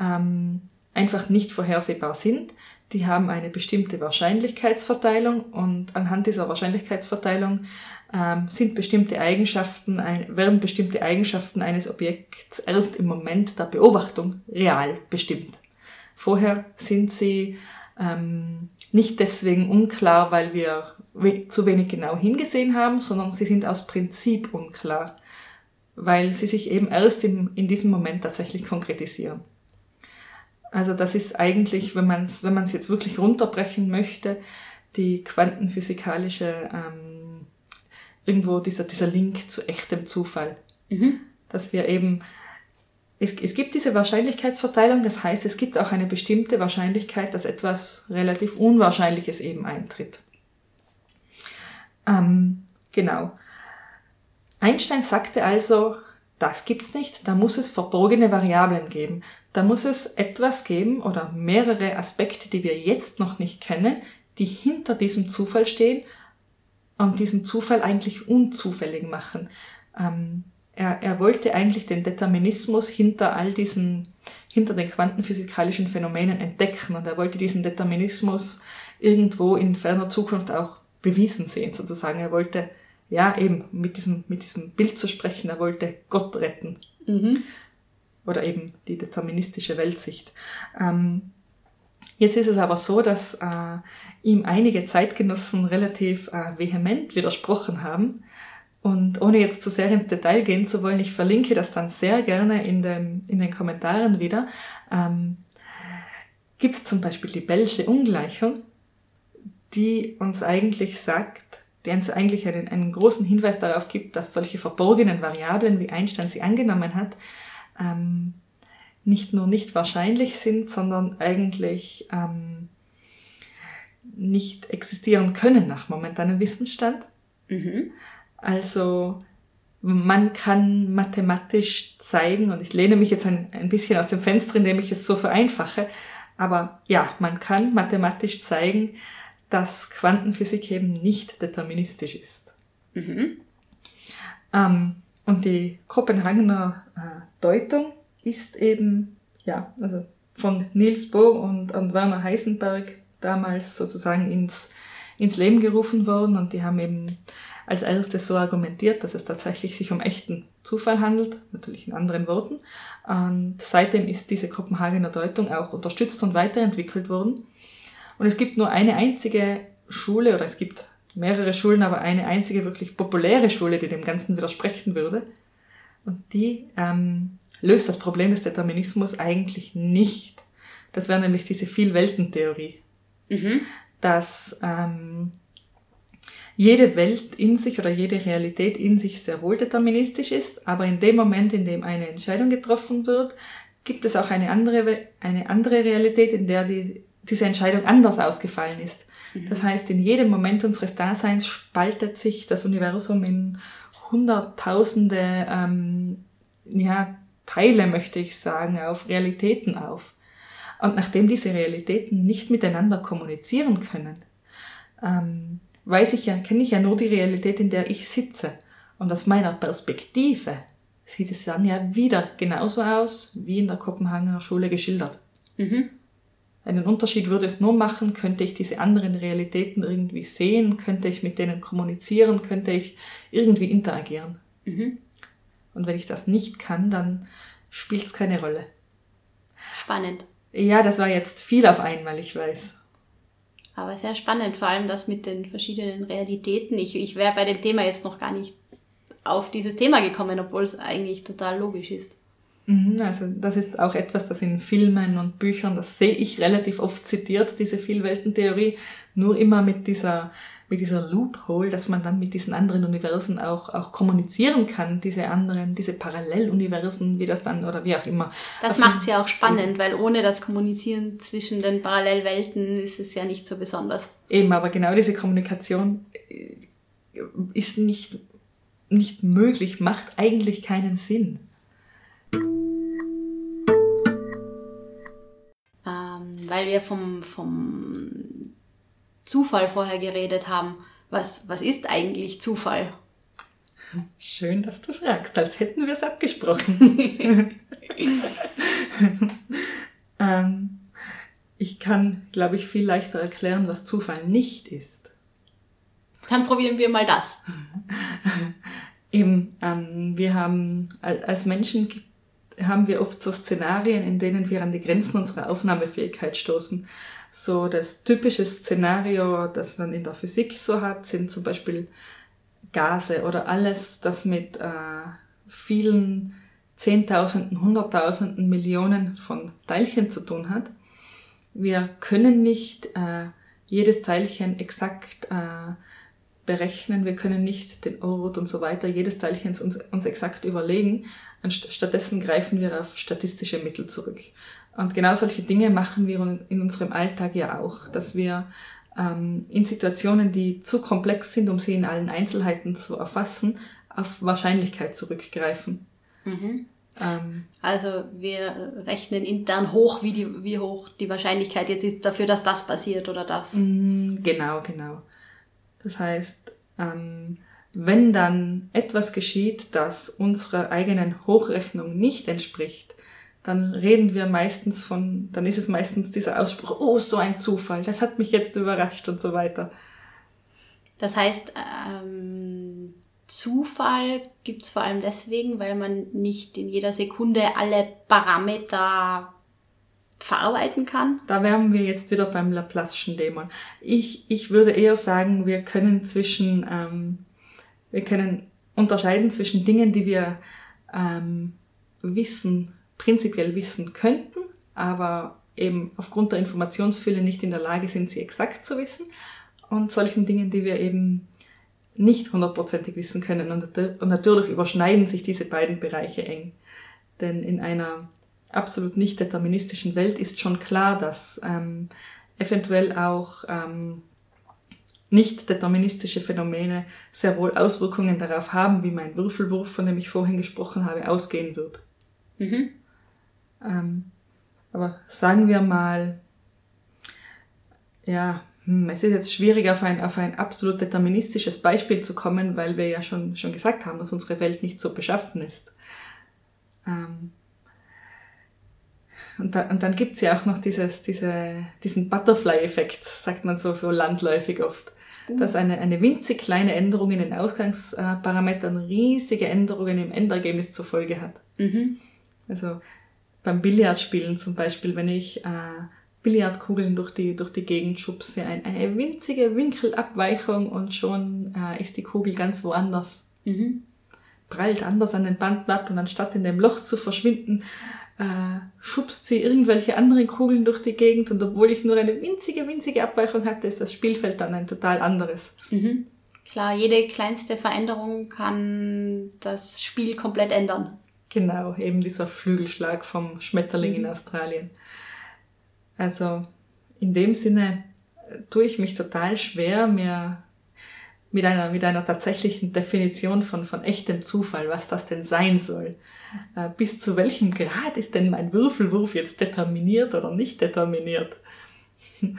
ähm, einfach nicht vorhersehbar sind. Die haben eine bestimmte Wahrscheinlichkeitsverteilung und anhand dieser Wahrscheinlichkeitsverteilung ähm, sind bestimmte Eigenschaften, ein, werden bestimmte Eigenschaften eines Objekts erst im Moment der Beobachtung real bestimmt. Vorher sind sie ähm, nicht deswegen unklar, weil wir zu wenig genau hingesehen haben, sondern sie sind aus Prinzip unklar, weil sie sich eben erst im, in diesem Moment tatsächlich konkretisieren. Also das ist eigentlich, wenn man es wenn man's jetzt wirklich runterbrechen möchte, die quantenphysikalische ähm, irgendwo dieser, dieser Link zu echtem Zufall. Mhm. Dass wir eben, es, es gibt diese Wahrscheinlichkeitsverteilung, das heißt, es gibt auch eine bestimmte Wahrscheinlichkeit, dass etwas relativ Unwahrscheinliches eben eintritt. Ähm, genau. Einstein sagte also, das gibt's nicht, da muss es verborgene Variablen geben. Da muss es etwas geben oder mehrere Aspekte, die wir jetzt noch nicht kennen, die hinter diesem Zufall stehen und diesen Zufall eigentlich unzufällig machen. Ähm, er, er wollte eigentlich den Determinismus hinter all diesen, hinter den quantenphysikalischen Phänomenen entdecken und er wollte diesen Determinismus irgendwo in ferner Zukunft auch bewiesen sehen, sozusagen. Er wollte, ja, eben mit diesem, mit diesem Bild zu sprechen, er wollte Gott retten. Mhm. Oder eben die deterministische Weltsicht. Ähm, jetzt ist es aber so, dass äh, ihm einige Zeitgenossen relativ äh, vehement widersprochen haben. Und ohne jetzt zu sehr ins Detail gehen zu wollen, ich verlinke das dann sehr gerne in, dem, in den Kommentaren wieder. Ähm, Gibt es zum Beispiel die Bellsche Ungleichung, die uns eigentlich sagt, die uns eigentlich einen, einen großen Hinweis darauf gibt, dass solche verborgenen Variablen, wie Einstein sie angenommen hat, ähm, nicht nur nicht wahrscheinlich sind, sondern eigentlich ähm, nicht existieren können nach momentanem Wissensstand. Mhm. Also man kann mathematisch zeigen, und ich lehne mich jetzt ein, ein bisschen aus dem Fenster, indem ich es so vereinfache, aber ja, man kann mathematisch zeigen, dass Quantenphysik eben nicht deterministisch ist. Mhm. Ähm, und die Kopenhagener äh, Deutung ist eben, ja, also von Niels Bohr und, und Werner Heisenberg damals sozusagen ins, ins Leben gerufen worden und die haben eben als erstes so argumentiert, dass es tatsächlich sich um echten Zufall handelt, natürlich in anderen Worten. Und seitdem ist diese Kopenhagener Deutung auch unterstützt und weiterentwickelt worden. Und es gibt nur eine einzige Schule, oder es gibt mehrere Schulen, aber eine einzige wirklich populäre Schule, die dem Ganzen widersprechen würde. Und die ähm, löst das Problem des Determinismus eigentlich nicht. Das wäre nämlich diese Vielweltentheorie. Mhm. Dass ähm, jede Welt in sich oder jede Realität in sich sehr wohl deterministisch ist, aber in dem Moment, in dem eine Entscheidung getroffen wird, gibt es auch eine andere, eine andere Realität, in der die diese Entscheidung anders ausgefallen ist. Mhm. Das heißt, in jedem Moment unseres Daseins spaltet sich das Universum in hunderttausende ähm, ja, Teile, möchte ich sagen, auf Realitäten auf. Und nachdem diese Realitäten nicht miteinander kommunizieren können, ähm, weiß ich ja, kenne ich ja nur die Realität, in der ich sitze. Und aus meiner Perspektive sieht es dann ja wieder genauso aus, wie in der Kopenhagener Schule geschildert. Mhm. einen Unterschied würde es nur machen, könnte ich diese anderen Realitäten irgendwie sehen, könnte ich mit denen kommunizieren, könnte ich irgendwie interagieren. Mhm. Und wenn ich das nicht kann, dann spielt es keine Rolle. Spannend. Ja, das war jetzt viel auf einmal, ich weiß. Aber sehr spannend, vor allem das mit den verschiedenen Realitäten. Ich, ich wäre bei dem Thema jetzt noch gar nicht auf dieses Thema gekommen, obwohl es eigentlich total logisch ist. Mhm, Also das ist auch etwas, das in Filmen und Büchern, das sehe ich relativ oft zitiert, diese Vielweltentheorie, nur immer mit dieser, mit dieser Loophole, dass man dann mit diesen anderen Universen auch, auch kommunizieren kann, diese anderen, diese Paralleluniversen, wie das dann, oder wie auch immer. Das macht es ja auch spannend, weil ohne das Kommunizieren zwischen den Parallelwelten ist es ja nicht so besonders. Eben, aber genau diese Kommunikation äh, ist nicht, nicht möglich, macht eigentlich keinen Sinn. Ähm, weil wir vom, vom Zufall vorher geredet haben. Was, was ist eigentlich Zufall? Schön, dass du fragst, als hätten wir es abgesprochen. ähm, ich kann, glaube ich, viel leichter erklären, was Zufall nicht ist. Dann probieren wir mal das. Eben, ähm, wir haben al- als Menschen haben wir oft so Szenarien, in denen wir an die Grenzen unserer Aufnahmefähigkeit stoßen. So das typische Szenario, das man in der Physik so hat, sind zum Beispiel Gase oder alles, das mit äh, vielen Zehntausenden, Hunderttausenden, Millionen von Teilchen zu tun hat. Wir können nicht äh, jedes Teilchen exakt äh, berechnen, wir können nicht den Ort und so weiter jedes Teilchens uns, uns exakt überlegen. Stattdessen greifen wir auf statistische Mittel zurück. Und genau solche Dinge machen wir in unserem Alltag ja auch, dass wir ähm, in Situationen, die zu komplex sind, um sie in allen Einzelheiten zu erfassen, auf Wahrscheinlichkeit zurückgreifen. Ähm, Also wir rechnen intern hoch, wie, die, wie hoch die Wahrscheinlichkeit jetzt ist dafür, dass das passiert oder das. Mm, Genau, genau. Das heißt, ähm, wenn dann etwas geschieht, das unserer eigenen Hochrechnung nicht entspricht, dann reden wir meistens von, dann ist es meistens dieser Ausspruch, oh, so ein Zufall, das hat mich jetzt überrascht und so weiter. Das heißt, ähm, Zufall gibt's vor allem deswegen, weil man nicht in jeder Sekunde alle Parameter verarbeiten kann. Da wären wir jetzt wieder beim Laplace'schen Dämon. Ich, ich würde eher sagen, wir können zwischen, ähm, wir können unterscheiden zwischen Dingen, die wir ähm, wissen, prinzipiell wissen könnten, aber eben aufgrund der Informationsfülle nicht in der Lage sind, sie exakt zu wissen, und solchen Dingen, die wir eben nicht hundertprozentig wissen können. Und, nat- und natürlich überschneiden sich diese beiden Bereiche eng. Denn in einer absolut nicht deterministischen Welt ist schon klar, dass ähm, eventuell auch ähm, nicht deterministische Phänomene sehr wohl Auswirkungen darauf haben, wie mein Würfelwurf, von dem ich vorhin gesprochen habe, ausgehen wird. Mhm. Ähm, aber sagen wir mal, ja, hm, es ist jetzt schwierig, auf ein, auf ein absolut deterministisches Beispiel zu kommen, weil wir ja schon, schon gesagt haben, dass unsere Welt nicht so beschaffen ist. Ähm, und, da, und dann gibt's ja auch noch dieses, diese, diesen Butterfly-Effekt, sagt man so, so landläufig oft. Dass eine, eine winzig kleine Änderung in den Ausgangsparametern riesige Änderungen im Endergebnis zur Folge hat. Mhm. Also beim Billardspielen zum Beispiel, wenn ich äh, Billardkugeln durch die, durch die Gegend schubse, ein, eine winzige Winkelabweichung und schon äh, ist die Kugel ganz woanders. Mhm. Prallt anders an den Banden ab und anstatt in dem Loch zu verschwinden, äh, schubst sie irgendwelche anderen Kugeln durch die Gegend und obwohl ich nur eine winzige, winzige Abweichung hatte, ist das Spielfeld dann ein total anderes. Mhm. Klar, jede kleinste Veränderung kann das Spiel komplett ändern. Genau, eben dieser Flügelschlag vom Schmetterling in Australien. Also in dem Sinne äh, tue ich mich total schwer, mir mit einer, mit einer tatsächlichen Definition von, von echtem Zufall, was das denn sein soll. Äh, Bis zu welchem Grad ist denn mein Würfelwurf jetzt determiniert oder nicht determiniert?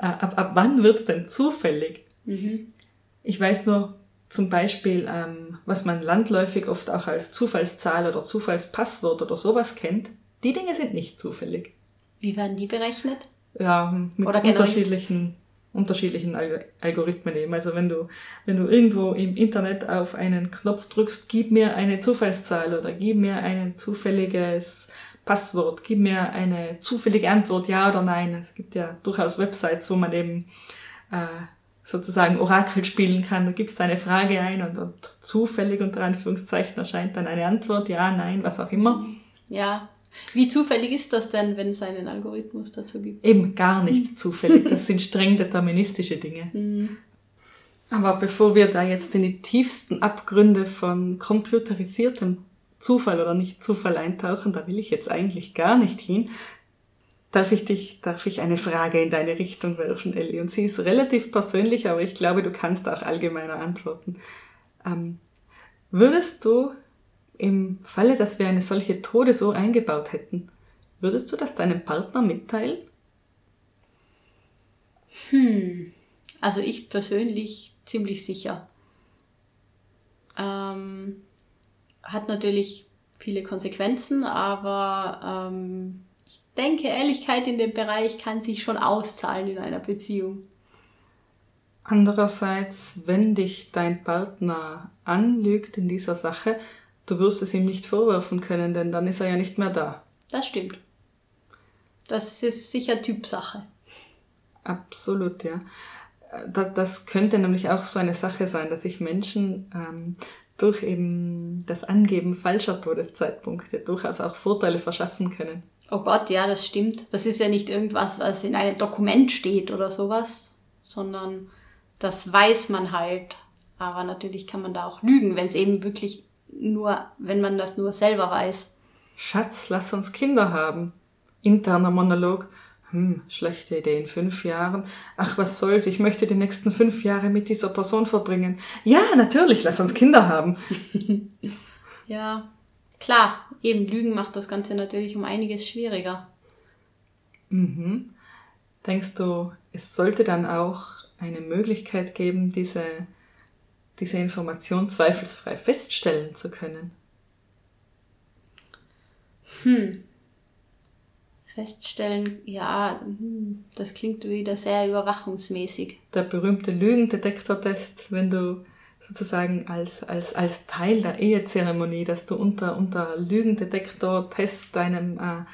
Äh, ab, ab wann wird's denn zufällig? Mhm. Ich weiß nur zum Beispiel, ähm, was man landläufig oft auch als Zufallszahl oder Zufallspasswort oder sowas kennt. Die Dinge sind nicht zufällig. Wie werden die berechnet? ja, mit Oder unterschiedlichen, unterschiedlichen Al Algorithmen eben. Also wenn du, wenn du irgendwo im Internet auf einen Knopf drückst, gib mir eine Zufallszahl oder gib mir ein zufälliges Passwort, gib mir eine zufällige Antwort, ja oder nein. Es gibt ja durchaus Websites, wo man eben äh, sozusagen Orakel spielen kann. Du gibst eine Frage ein und, und zufällig unter Anführungszeichen erscheint dann eine Antwort, ja, nein, was auch immer. Ja. Wie zufällig ist das denn, wenn es einen Algorithmus dazu gibt? Eben gar nicht zufällig. Das sind streng deterministische Dinge. Aber bevor wir da jetzt in die tiefsten Abgründe von computerisiertem Zufall oder nicht Zufall eintauchen, da will ich jetzt eigentlich gar nicht hin. Darf ich dich, darf ich eine Frage in deine Richtung werfen, Ellie? Und sie ist relativ persönlich, aber ich glaube, du kannst auch allgemeiner antworten. Ähm, würdest du im Falle, dass wir eine solche Todesuhr eingebaut hätten, würdest du das deinem Partner mitteilen? Also ich persönlich ziemlich sicher. Ähm, hat natürlich viele Konsequenzen, aber ähm, denke, Ehrlichkeit in dem Bereich kann sich schon auszahlen in einer Beziehung. Andererseits, wenn dich dein Partner anlügt in dieser Sache, du wirst es ihm nicht vorwerfen können, denn dann ist er ja nicht mehr da. Das stimmt. Das ist sicher Typsache. Absolut, ja. Da- Das könnte nämlich auch so eine Sache sein, dass sich Menschen ähm, durch eben das Angeben falscher Todeszeitpunkte durchaus auch Vorteile verschaffen können. Oh Gott, ja, das stimmt. Das ist ja nicht irgendwas, was in einem Dokument steht oder sowas, sondern das weiß man halt. Aber natürlich kann man da auch lügen, wenn es eben wirklich nur, wenn man das nur selber weiß. Schatz, lass uns Kinder haben. Interner Monolog. Hm, schlechte Idee in fünf Jahren. Ach, was soll's, ich möchte die nächsten fünf Jahre mit dieser Person verbringen. Ja, natürlich, lass uns Kinder haben. Ja, klar, eben Lügen macht das Ganze natürlich um einiges schwieriger. Mhm. Denkst du, es sollte dann auch eine Möglichkeit geben, diese, diese Information zweifelsfrei feststellen zu können? Feststellen, ja, hm, das klingt wieder sehr überwachungsmäßig. Der berühmte Lügendetektortest, wenn du sozusagen als, als, als Teil der Ehezeremonie, dass du unter, unter Lügendetektortest deinem äh,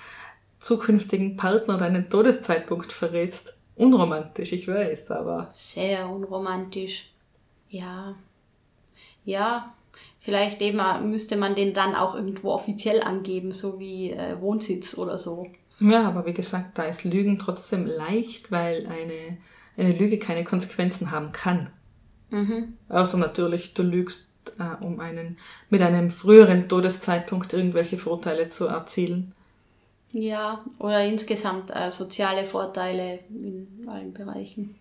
zukünftigen Partner deinen Todeszeitpunkt verrätst. Unromantisch, ich weiß, aber Sehr unromantisch. Ja. Ja, vielleicht eben müsste man den dann auch irgendwo offiziell angeben, so wie äh, Wohnsitz oder so. Ja, aber wie gesagt, da ist Lügen trotzdem leicht, weil eine, eine Lüge keine Konsequenzen haben kann. Außer natürlich, du lügst, äh, um einen, mit einem früheren Todeszeitpunkt irgendwelche Vorteile zu erzielen. Ja, oder insgesamt äh, soziale Vorteile in allen Bereichen.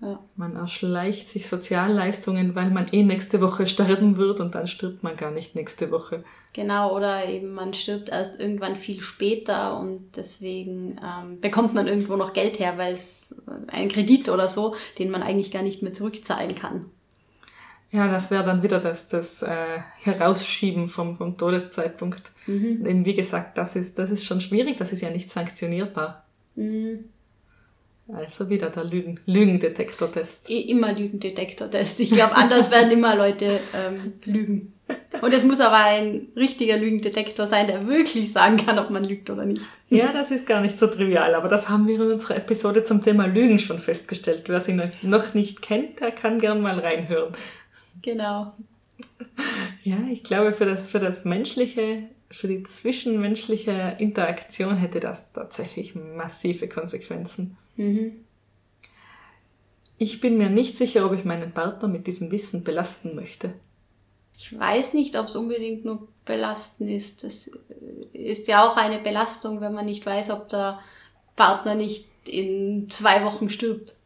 Ja. Man erschleicht sich Sozialleistungen, weil man eh nächste Woche sterben wird und dann stirbt man gar nicht nächste Woche. Genau, oder eben man stirbt erst irgendwann viel später und deswegen ähm, bekommt man irgendwo noch Geld her, weil es ein Kredit oder so, den man eigentlich gar nicht mehr zurückzahlen kann. Ja, das wäre dann wieder das, das äh, Herausschieben vom, vom Todeszeitpunkt. Denn wie gesagt, das ist, das ist schon schwierig, das ist ja nicht sanktionierbar. Also wieder der Lügen, Lügendetektortest. I- Immer Lügendetektor-Test. Ich glaube, anders werden immer Leute ähm, lügen. Und es muss aber ein richtiger Lügendetektor sein, der wirklich sagen kann, ob man lügt oder nicht. Ja, das ist gar nicht so trivial, aber das haben wir in unserer Episode zum Thema Lügen schon festgestellt. Wer sie noch- noch nicht kennt, der kann gern mal reinhören. Genau. Ja, ich glaube, für das, für das menschliche, für die zwischenmenschliche Interaktion hätte das tatsächlich massive Konsequenzen. Ich bin mir nicht sicher, ob ich meinen Partner mit diesem Wissen belasten möchte. Ich weiß nicht, ob es unbedingt nur belastend ist. Das äh, ist ja auch eine Belastung, wenn man nicht weiß, ob der Partner nicht in zwei Wochen stirbt.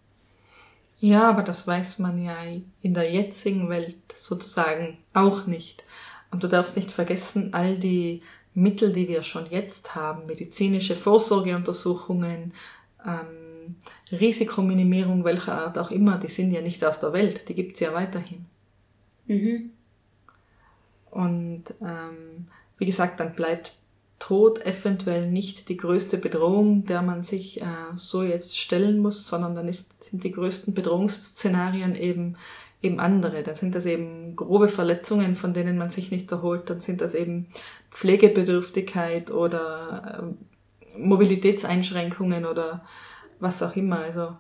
Ja, aber das weiß man ja in der jetzigen Welt sozusagen auch nicht. Und du darfst nicht vergessen, all die Mittel, die wir schon jetzt haben, medizinische Vorsorgeuntersuchungen, ähm, Risikominimierung welcher Art auch immer, die sind ja nicht aus der Welt, die gibt's ja weiterhin. Und ähm, wie gesagt, dann bleibt Tod eventuell nicht die größte Bedrohung, der man sich äh, so jetzt stellen muss, sondern dann ist, sind die größten Bedrohungsszenarien eben eben andere. Dann sind das eben grobe Verletzungen, von denen man sich nicht erholt. Dann sind das eben Pflegebedürftigkeit oder äh, Mobilitätseinschränkungen oder was auch immer. Also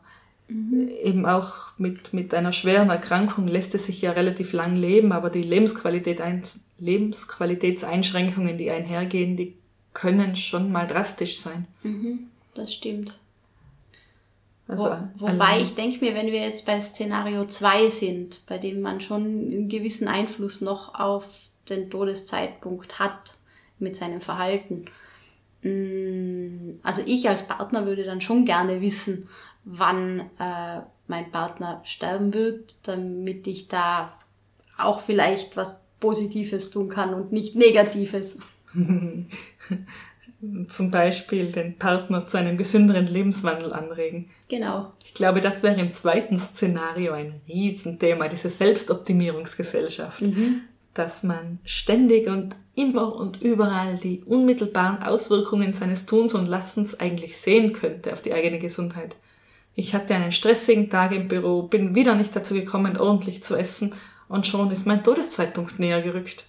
mhm. eben auch mit, mit einer schweren Erkrankung lässt es sich ja relativ lang leben, aber die Lebensqualität ein, Lebensqualitätseinschränkungen, die einhergehen, die können schon mal drastisch sein. Mhm, das stimmt. Also Wo, wobei ich denke mir, wenn wir jetzt bei Szenario 2 sind, bei dem man schon einen gewissen Einfluss noch auf den Todeszeitpunkt hat mit seinem Verhalten. Mm, also ich als Partner würde dann schon gerne wissen, wann äh, mein Partner sterben wird, damit ich da auch vielleicht was Positives tun kann und nicht Negatives. zum Beispiel den Partner zu einem gesünderen Lebenswandel anregen. Genau. Ich glaube, das wäre im zweiten Szenario ein Riesenthema, diese Selbstoptimierungsgesellschaft. Mhm. Dass man ständig und immer und überall die unmittelbaren Auswirkungen seines Tuns und Lassens eigentlich sehen könnte auf die eigene Gesundheit. Ich hatte einen stressigen Tag im Büro, bin wieder nicht dazu gekommen, ordentlich zu essen und schon ist mein Todeszeitpunkt näher gerückt.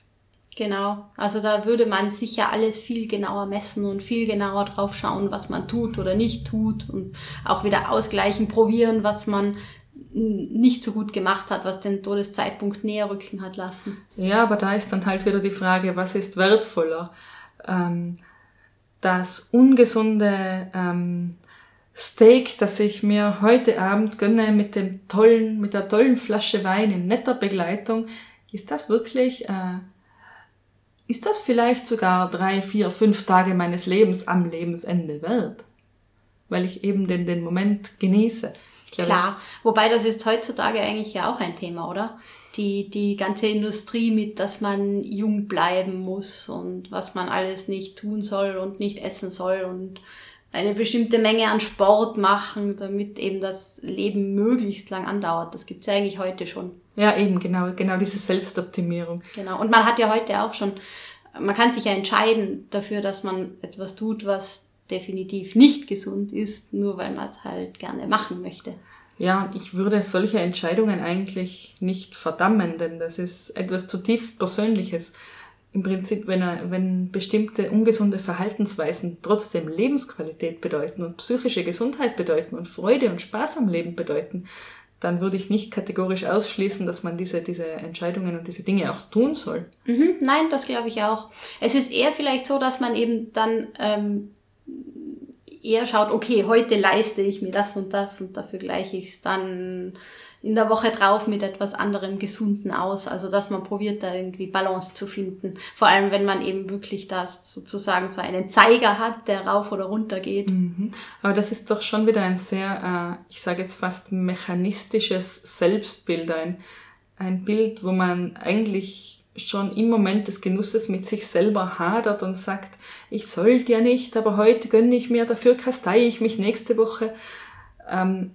Genau, also da würde man sicher alles viel genauer messen und viel genauer drauf schauen, was man tut oder nicht tut und auch wieder ausgleichen, probieren, was man nicht so gut gemacht hat, was den Todeszeitpunkt näher rücken hat lassen. Ja, aber da ist dann halt wieder die Frage, was ist wertvoller? Ähm, das ungesunde ähm, Steak, das ich mir heute Abend gönne mit dem tollen, mit der tollen Flasche Wein in netter Begleitung, ist das wirklich äh, ist das vielleicht sogar drei, vier, fünf Tage meines Lebens am Lebensende wert? Weil ich eben den, den Moment genieße. Klar, wobei das ist heutzutage eigentlich ja auch ein Thema, oder? Die, die ganze Industrie mit, dass man jung bleiben muss und was man alles nicht tun soll und nicht essen soll und eine bestimmte Menge an Sport machen, damit eben das Leben möglichst lang andauert. Das gibt's ja eigentlich heute schon. Ja, eben, genau, genau diese Selbstoptimierung. Genau. Und man hat ja heute auch schon, man kann sich ja entscheiden dafür, dass man etwas tut, was definitiv nicht gesund ist, nur weil man es halt gerne machen möchte. Ja, ich würde solche Entscheidungen eigentlich nicht verdammen, denn das ist etwas zutiefst Persönliches. Im Prinzip, wenn, er, wenn bestimmte ungesunde Verhaltensweisen trotzdem Lebensqualität bedeuten und psychische Gesundheit bedeuten und Freude und Spaß am Leben bedeuten, dann würde ich nicht kategorisch ausschließen, dass man diese, diese Entscheidungen und diese Dinge auch tun soll. Mhm, nein, das glaube ich auch. Es ist eher vielleicht so, dass man eben dann ähm, eher schaut, okay, heute leiste ich mir das und das und dafür gleiche ich es dann in der Woche drauf mit etwas anderem Gesunden aus. Also dass man probiert, da irgendwie Balance zu finden. Vor allem, wenn man eben wirklich das sozusagen so einen Zeiger hat, der rauf oder runter geht. Mhm. Aber das ist doch schon wieder ein sehr, äh, ich sage jetzt fast mechanistisches Selbstbild, ein, ein Bild, wo man eigentlich schon im Moment des Genusses mit sich selber hadert und sagt, ich sollte ja nicht, aber heute gönne ich mir, dafür kastei ich mich nächste Woche. Ähm,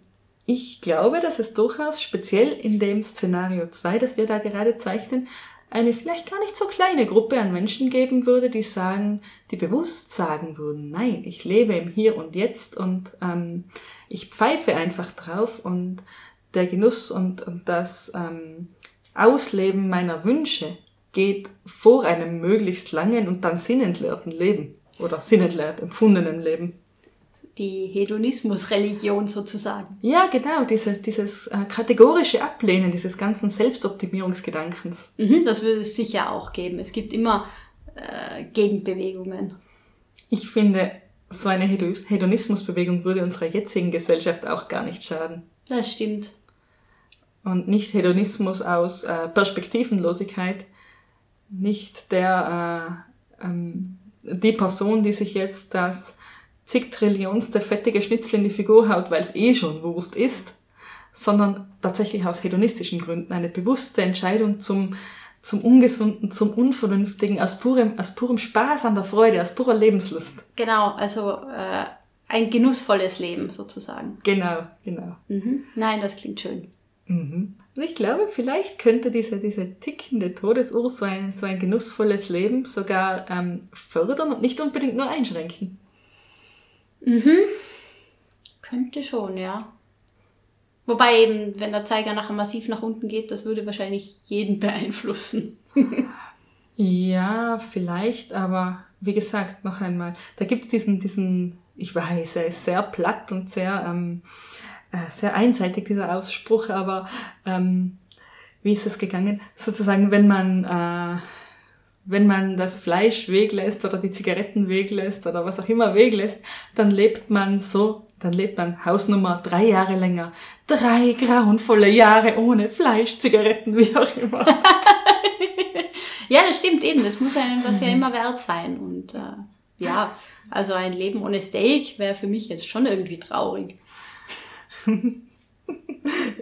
ich glaube, dass es durchaus speziell in dem Szenario 2, das wir da gerade zeichnen, eine vielleicht gar nicht so kleine Gruppe an Menschen geben würde, die sagen, die bewusst sagen würden, nein, ich lebe im Hier und Jetzt und ähm, ich pfeife einfach drauf und der Genuss und, und das ähm, Ausleben meiner Wünsche geht vor einem möglichst langen und dann sinnentleerten Leben oder sinnentleert empfundenen Leben die Hedonismusreligion sozusagen. Ja, genau, dieses, dieses äh, kategorische Ablehnen dieses ganzen Selbstoptimierungsgedankens. Mhm, das würde es sicher auch geben. Es gibt immer äh, Gegenbewegungen. Ich finde, so eine Hedonismusbewegung würde unserer jetzigen Gesellschaft auch gar nicht schaden. Das stimmt. Und nicht Hedonismus aus äh, Perspektivenlosigkeit, nicht der, äh, ähm, die Person, die sich jetzt das zig Trillionste fettige Schnitzel in die Figur haut, weil es eh schon Wurst ist, sondern tatsächlich aus hedonistischen Gründen eine bewusste Entscheidung zum, zum Ungesunden, zum Unvernünftigen, aus purem, aus purem Spaß an der Freude, aus purer Lebenslust. Genau, also äh, ein genussvolles Leben sozusagen. Genau, genau. Mhm. Nein, das klingt schön. Mhm. Und ich glaube, vielleicht könnte diese, diese tickende Todesuhr so ein, so ein genussvolles Leben sogar ähm, fördern und nicht unbedingt nur einschränken. Mhm. Könnte schon, ja. Wobei eben, wenn der Zeiger nachher massiv nach unten geht, das würde wahrscheinlich jeden beeinflussen. ja, vielleicht, aber wie gesagt, noch einmal, da gibt es diesen, diesen, ich weiß, er ist sehr platt und sehr, ähm, äh, sehr einseitig, dieser Ausspruch, aber ähm, wie ist es gegangen? Sozusagen, wenn man, äh, wenn man das Fleisch weglässt oder die Zigaretten weglässt oder was auch immer weglässt, dann lebt man so, dann lebt man Hausnummer drei Jahre länger. Drei grauenvolle Jahre ohne Fleisch, Zigaretten, wie auch immer. ja, das stimmt eben. Das muss einem das ja immer wert sein. Und äh, ja, also ein Leben ohne Steak wäre für mich jetzt schon irgendwie traurig.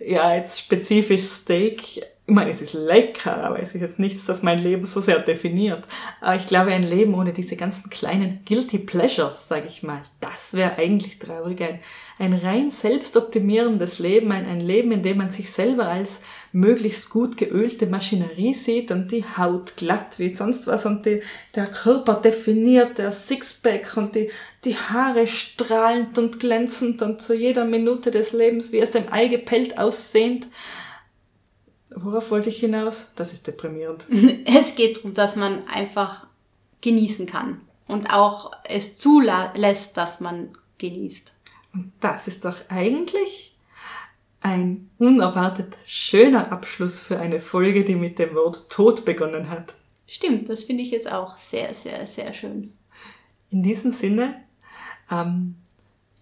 Ja, jetzt spezifisch Steak ich meine, es ist lecker, aber es ist jetzt nichts, das mein Leben so sehr definiert. Aber ich glaube, ein Leben ohne diese ganzen kleinen Guilty Pleasures, sage ich mal, das wäre eigentlich traurig. Ein, ein rein selbstoptimierendes Leben, ein, ein Leben, in dem man sich selber als möglichst gut geölte Maschinerie sieht und die Haut glatt wie sonst was und die, der Körper definiert, der Sixpack und die, die Haare strahlend und glänzend und zu jeder Minute des Lebens wie aus dem Ei gepellt aussehend. Worauf wollte ich hinaus? Das ist deprimierend. Es geht darum, dass man einfach genießen kann und auch es zulässt, dass man genießt. Und das ist doch eigentlich ein unerwartet schöner Abschluss für eine Folge, die mit dem Wort Tod begonnen hat. Stimmt, das finde ich jetzt auch sehr, sehr, sehr schön. In diesem Sinne, ähm,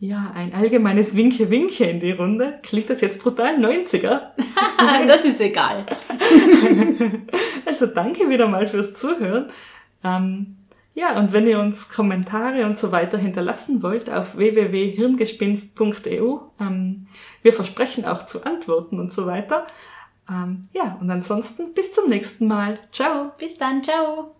ja, ein allgemeines Winke-Winke in die Runde. Klingt das jetzt brutal 90er? das ist egal. also danke wieder mal fürs Zuhören. Ähm, ja, und wenn ihr uns Kommentare und so weiter hinterlassen wollt auf www.hirngespinst.eu, ähm, wir versprechen auch zu antworten und so weiter. Ähm, ja, und ansonsten bis zum nächsten Mal. Ciao. Bis dann, ciao.